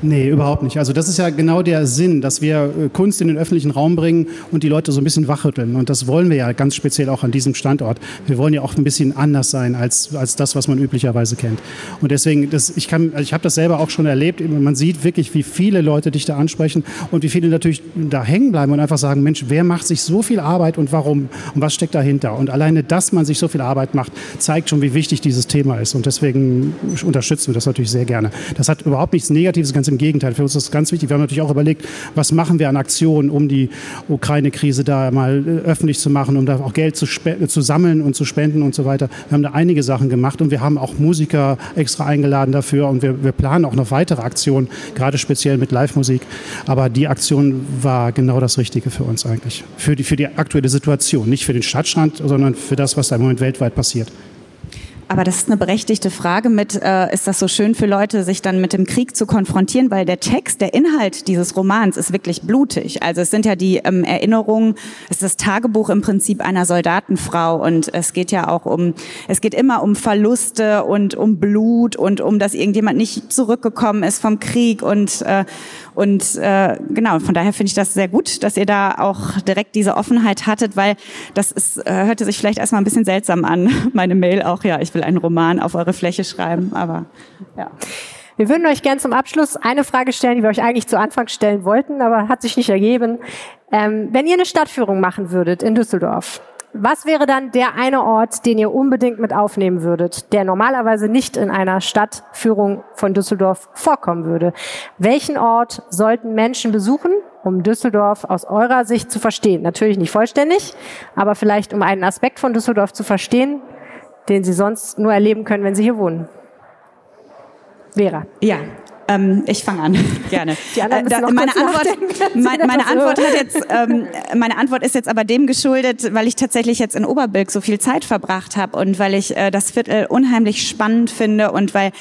Nee, überhaupt nicht. Also das ist ja genau der Sinn, dass wir äh, Kunst in den öffentlichen Raum bringen und die Leute so ein bisschen wachrütteln. Und das wollen wir ja ganz speziell auch an diesem Standort. Wir wollen ja auch ein bisschen anders sein als, als das, was man üblicherweise kennt. Und deswegen, das, ich, also ich habe das selber auch schon erlebt. Man sieht wirklich, wie viele Leute dich da ansprechen und wie viele natürlich da hängen bleiben und einfach sagen, Mensch, wer macht sich so viel Arbeit und warum? Und was steckt dahinter? Und alleine, dass man sich so viel Arbeit macht, zeigt schon, wie wichtig dieses Thema ist. Und deswegen unterstützen wir das natürlich sehr gerne. Das hat überhaupt nichts Negatives, ganz im Gegenteil. Für uns ist das ganz wichtig. Wir haben natürlich auch überlegt, was machen wir an Aktionen, um die Ukraine-Krise da mal äh, öffentlich zu machen, um da auch Geld zu, zu sammeln und zu spenden und so weiter. Wir haben da einige Sachen gemacht und wir haben auch Musiker extra eingeladen dafür und wir, wir planen auch noch weitere Aktionen, gerade speziell mit Live-Musik. Aber die Aktion war genau das Richtige für uns eigentlich. Für die, für die aktuelle Situation. Nicht für den Stadtstrand, sondern für das, was da im Moment weltweit passiert. Aber das ist eine berechtigte Frage mit, äh, ist das so schön für Leute, sich dann mit dem Krieg zu konfrontieren, weil der Text, der Inhalt dieses Romans ist wirklich blutig. Also es sind ja die ähm, Erinnerungen, es ist das Tagebuch im Prinzip einer Soldatenfrau. Und es geht ja auch um, es geht immer um Verluste und um Blut und um, dass irgendjemand nicht zurückgekommen ist vom Krieg. Und äh, und äh, genau, von daher finde ich das sehr gut, dass ihr da auch direkt diese Offenheit hattet, weil das ist, äh, hörte sich vielleicht erstmal ein bisschen seltsam an, meine Mail auch, ja, ich will einen Roman auf eure Fläche schreiben, aber ja. Wir würden euch gern zum Abschluss eine Frage stellen, die wir euch eigentlich zu Anfang stellen wollten, aber hat sich nicht ergeben. Ähm, wenn ihr eine Stadtführung machen würdet in Düsseldorf, was wäre dann der eine Ort, den ihr unbedingt mit aufnehmen würdet, der normalerweise nicht in einer Stadtführung von Düsseldorf vorkommen würde? Welchen Ort sollten Menschen besuchen, um Düsseldorf aus eurer Sicht zu verstehen? Natürlich nicht vollständig, aber vielleicht um einen Aspekt von Düsseldorf zu verstehen, den sie sonst nur erleben können, wenn sie hier wohnen. Vera. Ja, ähm, ich fange an, gerne. Äh, da, meine, Antwort, mein, meine Antwort hat jetzt, ähm, meine Antwort ist jetzt aber dem geschuldet, weil ich tatsächlich jetzt in Oberbilk so viel Zeit verbracht habe und weil ich äh, das Viertel unheimlich spannend finde und weil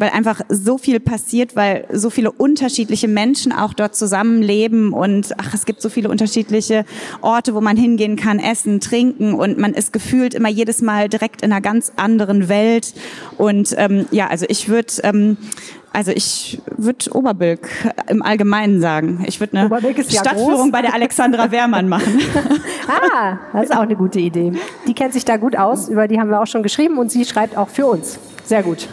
weil einfach so viel passiert, weil so viele unterschiedliche Menschen auch dort zusammenleben und ach, es gibt so viele unterschiedliche Orte, wo man hingehen kann, essen, trinken und man ist gefühlt immer jedes Mal direkt in einer ganz anderen Welt. Und ähm, ja, also ich würde ähm, also ich würde Oberbilk im Allgemeinen sagen. Ich würde eine ja Stadtführung groß. bei der Alexandra Wehrmann machen. ah, das ist auch eine gute Idee. Die kennt sich da gut aus, über die haben wir auch schon geschrieben und sie schreibt auch für uns. Sehr gut.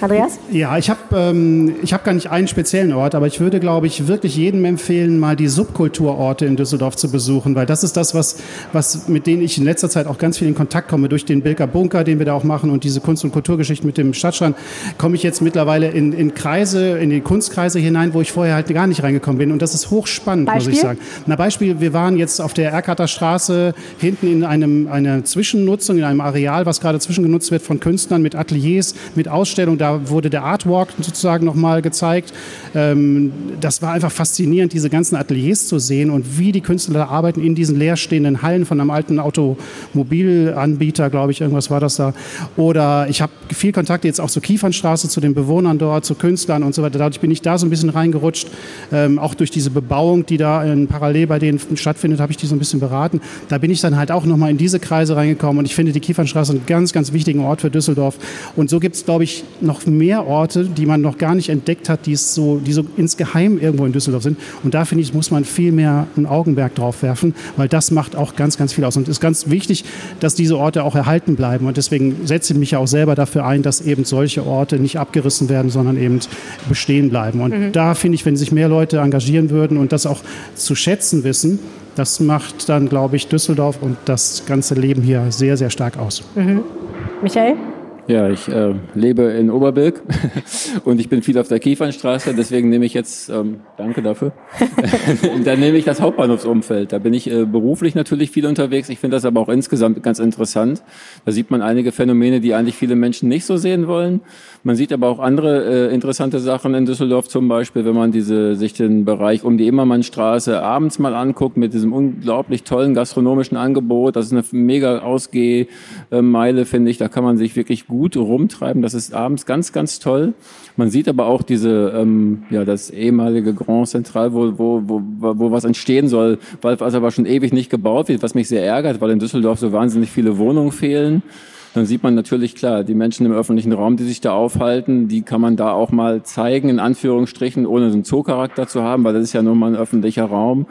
Andreas? Ja, ich habe ähm, hab gar nicht einen speziellen Ort, aber ich würde, glaube ich, wirklich jedem empfehlen, mal die Subkulturorte in Düsseldorf zu besuchen, weil das ist das, was, was mit denen ich in letzter Zeit auch ganz viel in Kontakt komme. Durch den Bilker Bunker, den wir da auch machen und diese Kunst- und Kulturgeschichte mit dem Stadtstrand, komme ich jetzt mittlerweile in, in Kreise, in die Kunstkreise hinein, wo ich vorher halt gar nicht reingekommen bin. Und das ist hochspannend, Beispiel? muss ich sagen. Na, Beispiel, wir waren jetzt auf der Erkater Straße hinten in einem, einer Zwischennutzung, in einem Areal, was gerade zwischengenutzt wird von Künstlern mit Ateliers, mit Ausstellungen. Da Da wurde der Artwalk sozusagen nochmal gezeigt. Ähm, das war einfach faszinierend, diese ganzen Ateliers zu sehen und wie die Künstler da arbeiten in diesen leerstehenden Hallen von einem alten Automobilanbieter, glaube ich, irgendwas war das da. Oder ich habe viel Kontakt jetzt auch zur Kiefernstraße, zu den Bewohnern dort, zu Künstlern und so weiter. Dadurch bin ich da so ein bisschen reingerutscht. Ähm, auch durch diese Bebauung, die da in parallel bei denen stattfindet, habe ich die so ein bisschen beraten. Da bin ich dann halt auch nochmal in diese Kreise reingekommen und ich finde die Kiefernstraße einen ganz, ganz wichtigen Ort für Düsseldorf. Und so gibt es, glaube ich, noch mehr Orte, die man noch gar nicht entdeckt hat, die, es so, die so insgeheim irgendwo in Düsseldorf sind. Und da finde ich, muss man viel mehr ein Augenmerk drauf werfen, weil das macht auch ganz, ganz viel aus. Und es ist ganz wichtig, dass diese Orte auch erhalten bleiben. Und deswegen setze ich mich ja auch selber dafür ein, dass eben solche Orte nicht abgerissen werden, sondern eben bestehen bleiben. Und mhm. da finde ich, wenn sich mehr Leute engagieren würden und das auch zu schätzen wissen, das macht dann, glaube ich, Düsseldorf und das ganze Leben hier sehr, sehr stark aus. Mhm. Michael? Ja, ich äh, lebe in Oberbilk und ich bin viel auf der Kiefernstraße, deswegen nehme ich jetzt, ähm, danke dafür, dann nehme ich das Hauptbahnhofsumfeld. Da bin ich äh, beruflich natürlich viel unterwegs. Ich finde das aber auch insgesamt ganz interessant. Da sieht man einige Phänomene, die eigentlich viele Menschen nicht so sehen wollen. Man sieht aber auch andere äh, interessante Sachen in Düsseldorf, zum Beispiel, wenn man diese, sich den Bereich um die Immermannstraße abends mal anguckt mit diesem unglaublich tollen gastronomischen Angebot. Das ist eine mega Ausgehmeile, finde ich. Da kann man sich wirklich gut gut rumtreiben. Das ist abends ganz, ganz toll. Man sieht aber auch diese, ähm, ja, das ehemalige Grand Central, wo, wo, wo, wo was entstehen soll, weil was aber schon ewig nicht gebaut wird, was mich sehr ärgert, weil in Düsseldorf so wahnsinnig viele Wohnungen fehlen dann sieht man natürlich klar, die Menschen im öffentlichen Raum, die sich da aufhalten, die kann man da auch mal zeigen, in Anführungsstrichen, ohne so einen Zoocharakter zu haben, weil das ist ja nun mal ein öffentlicher Raum.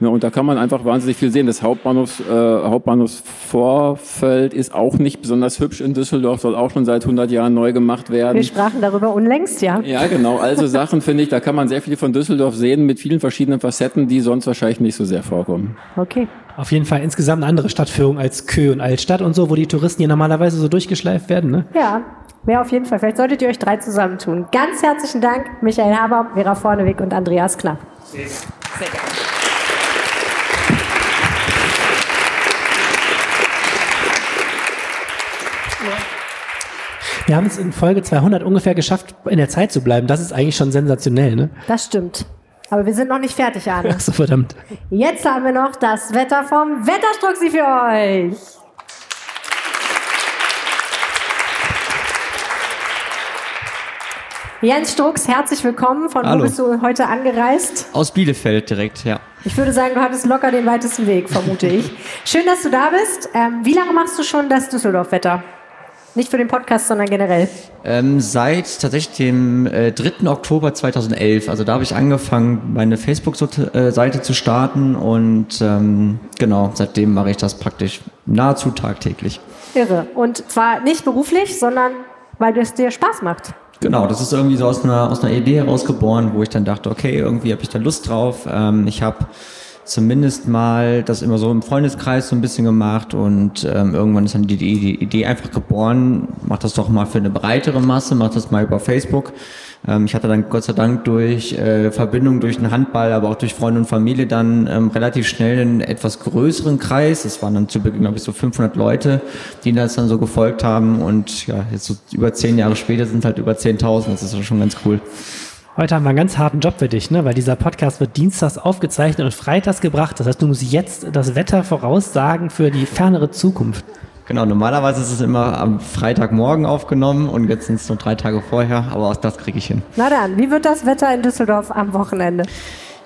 Ja, und da kann man einfach wahnsinnig viel sehen. Das Hauptbahnhofs, äh, Hauptbahnhofsvorfeld ist auch nicht besonders hübsch in Düsseldorf, soll auch schon seit 100 Jahren neu gemacht werden. Wir sprachen darüber unlängst, ja. Ja, genau. Also Sachen, finde ich, da kann man sehr viel von Düsseldorf sehen mit vielen verschiedenen Facetten, die sonst wahrscheinlich nicht so sehr vorkommen. Okay. Auf jeden Fall insgesamt eine andere Stadtführung als Kö und Altstadt und so, wo die Touristen ja normalerweise so durchgeschleift werden, ne? Ja, wäre auf jeden Fall. Vielleicht solltet ihr euch drei zusammentun. Ganz herzlichen Dank, Michael Haber, Vera Vorneweg und Andreas Knapp. Sehr, sehr gerne. Wir haben es in Folge 200 ungefähr geschafft, in der Zeit zu bleiben. Das ist eigentlich schon sensationell, ne? Das stimmt. Aber wir sind noch nicht fertig, Arne. Ach so, verdammt. Jetzt haben wir noch das Wetter vom Wetterstruxi für euch. Jens Strux, herzlich willkommen. Von Hallo. wo bist du heute angereist? Aus Bielefeld direkt, ja. Ich würde sagen, du hattest locker den weitesten Weg, vermute ich. Schön, dass du da bist. Ähm, wie lange machst du schon das Düsseldorf-Wetter? Nicht für den Podcast, sondern generell. Ähm, seit tatsächlich dem äh, 3. Oktober 2011. Also da habe ich angefangen, meine Facebook-Seite zu starten und ähm, genau, seitdem mache ich das praktisch nahezu tagtäglich. Irre. Und zwar nicht beruflich, sondern weil es dir Spaß macht. Genau, das ist irgendwie so aus einer, aus einer Idee herausgeboren, wo ich dann dachte, okay, irgendwie habe ich da Lust drauf. Ähm, ich habe zumindest mal das immer so im Freundeskreis so ein bisschen gemacht und ähm, irgendwann ist dann die, die, Idee einfach geboren, mach das doch mal für eine breitere Masse, mach das mal über Facebook. Ähm, ich hatte dann Gott sei Dank durch äh, Verbindung durch den Handball, aber auch durch Freunde und Familie dann ähm, relativ schnell einen etwas größeren Kreis. Es waren dann zu Beginn, glaube ich, so 500 Leute, die das dann so gefolgt haben und ja, jetzt so über zehn Jahre später sind halt über 10.000, das ist schon ganz cool. Heute haben wir einen ganz harten Job für dich, ne? weil dieser Podcast wird dienstags aufgezeichnet und freitags gebracht. Das heißt, du musst jetzt das Wetter voraussagen für die fernere Zukunft. Genau, normalerweise ist es immer am Freitagmorgen aufgenommen und jetzt sind es nur drei Tage vorher, aber auch das kriege ich hin. Na dann, wie wird das Wetter in Düsseldorf am Wochenende?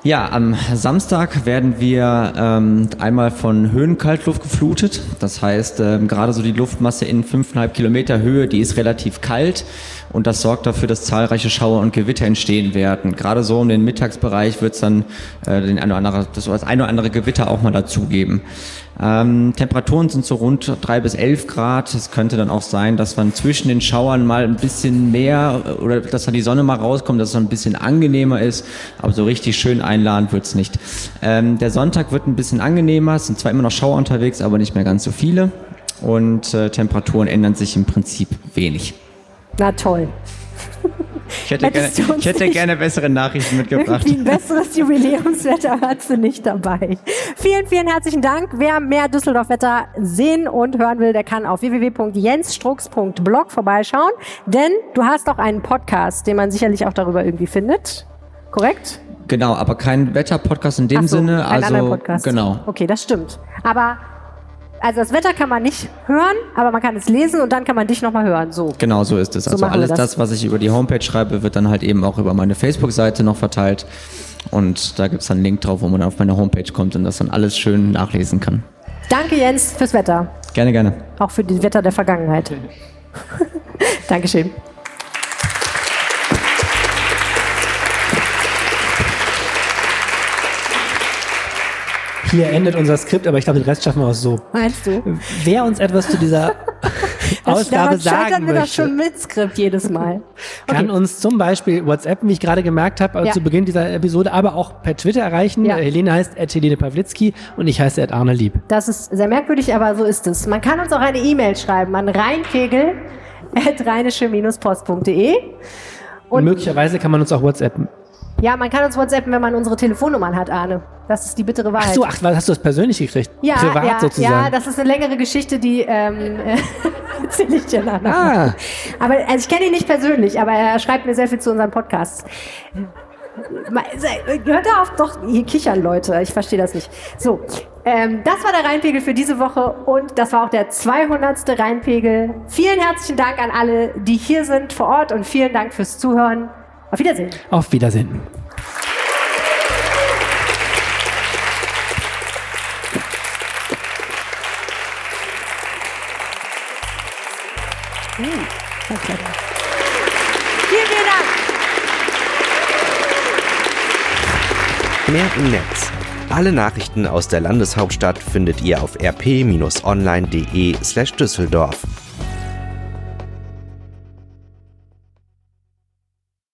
Ja, am Samstag werden wir ähm, einmal von Höhenkaltluft geflutet. Das heißt, ähm, gerade so die Luftmasse in 5,5 Kilometer Höhe, die ist relativ kalt und das sorgt dafür, dass zahlreiche Schauer und Gewitter entstehen werden. Gerade so um den Mittagsbereich wird es dann äh, den ein oder andere, das, das ein oder andere Gewitter auch mal dazugeben. Ähm, Temperaturen sind so rund drei bis elf Grad. Es könnte dann auch sein, dass man zwischen den Schauern mal ein bisschen mehr äh, oder dass dann die Sonne mal rauskommt, dass es ein bisschen angenehmer ist. Aber so richtig schön einladend wird's nicht. Ähm, der Sonntag wird ein bisschen angenehmer. Es sind zwar immer noch Schauer unterwegs, aber nicht mehr ganz so viele. Und äh, Temperaturen ändern sich im Prinzip wenig. Na toll. Ich hätte, gerne, ich hätte gerne bessere Nachrichten mitgebracht. Ein besseres Jubiläumswetter hast du nicht dabei. Vielen, vielen herzlichen Dank. Wer mehr Düsseldorf-Wetter sehen und hören will, der kann auf www.jensstrux.blog vorbeischauen. Denn du hast auch einen Podcast, den man sicherlich auch darüber irgendwie findet. Korrekt? Genau, aber kein Wetter-Podcast in dem so, Sinne. Also genau. Okay, das stimmt. Aber also das Wetter kann man nicht hören, aber man kann es lesen und dann kann man dich nochmal hören. So. Genau so ist es. So Also alles das. das. was ich über die Homepage schreibe, wird dann halt eben auch über meine Facebook-Seite noch verteilt. Und da gibt es dann einen Link drauf, wo man auf meine Homepage kommt und das dann alles schön nachlesen kann. Danke Jens fürs Wetter. Gerne, gerne. Auch für das Wetter der Vergangenheit. Dankeschön. Hier endet unser Skript, aber ich glaube, den Rest schaffen wir auch so. Meinst du? Wer uns etwas zu dieser Ausgabe sagen wir möchte, schon mit Skript jedes Mal. kann uns zum Beispiel WhatsApp, wie ich gerade gemerkt habe, Ja. zu Beginn dieser Episode, aber auch per Twitter erreichen. Ja. Äh, Helene heißt at Helene Pawlitzki und ich heiße at Arne Lieb. Das ist sehr merkwürdig, aber so ist es. Man kann uns auch eine E-Mail schreiben an reinpegel.rheinische-post.de. Und möglicherweise kann man uns auch WhatsAppen. Ja, man kann uns WhatsAppen, wenn man unsere Telefonnummern hat, Arne. Das ist die bittere Wahrheit. Ach so, ach, hast du das persönlich gekriegt? ja, Privat ja, sozusagen. ja, das ist eine längere Geschichte, die ähm, erzähle ich dir nachher. Ah. Aber also ich kenne ihn nicht persönlich, aber er schreibt mir sehr viel zu unseren Podcasts. Hört da auf, doch, hier kichern Leute, ich verstehe das nicht. So, ähm, das war der Rheinpegel für diese Woche und das war auch der 200. Rheinpegel. Vielen herzlichen Dank an alle, die hier sind vor Ort und vielen Dank fürs Zuhören. Auf Wiedersehen. Auf Wiedersehen. Vielen, vielen Dank. Mehr im Netz. Alle Nachrichten aus der Landeshauptstadt findet ihr auf rp-online.de slash Düsseldorf.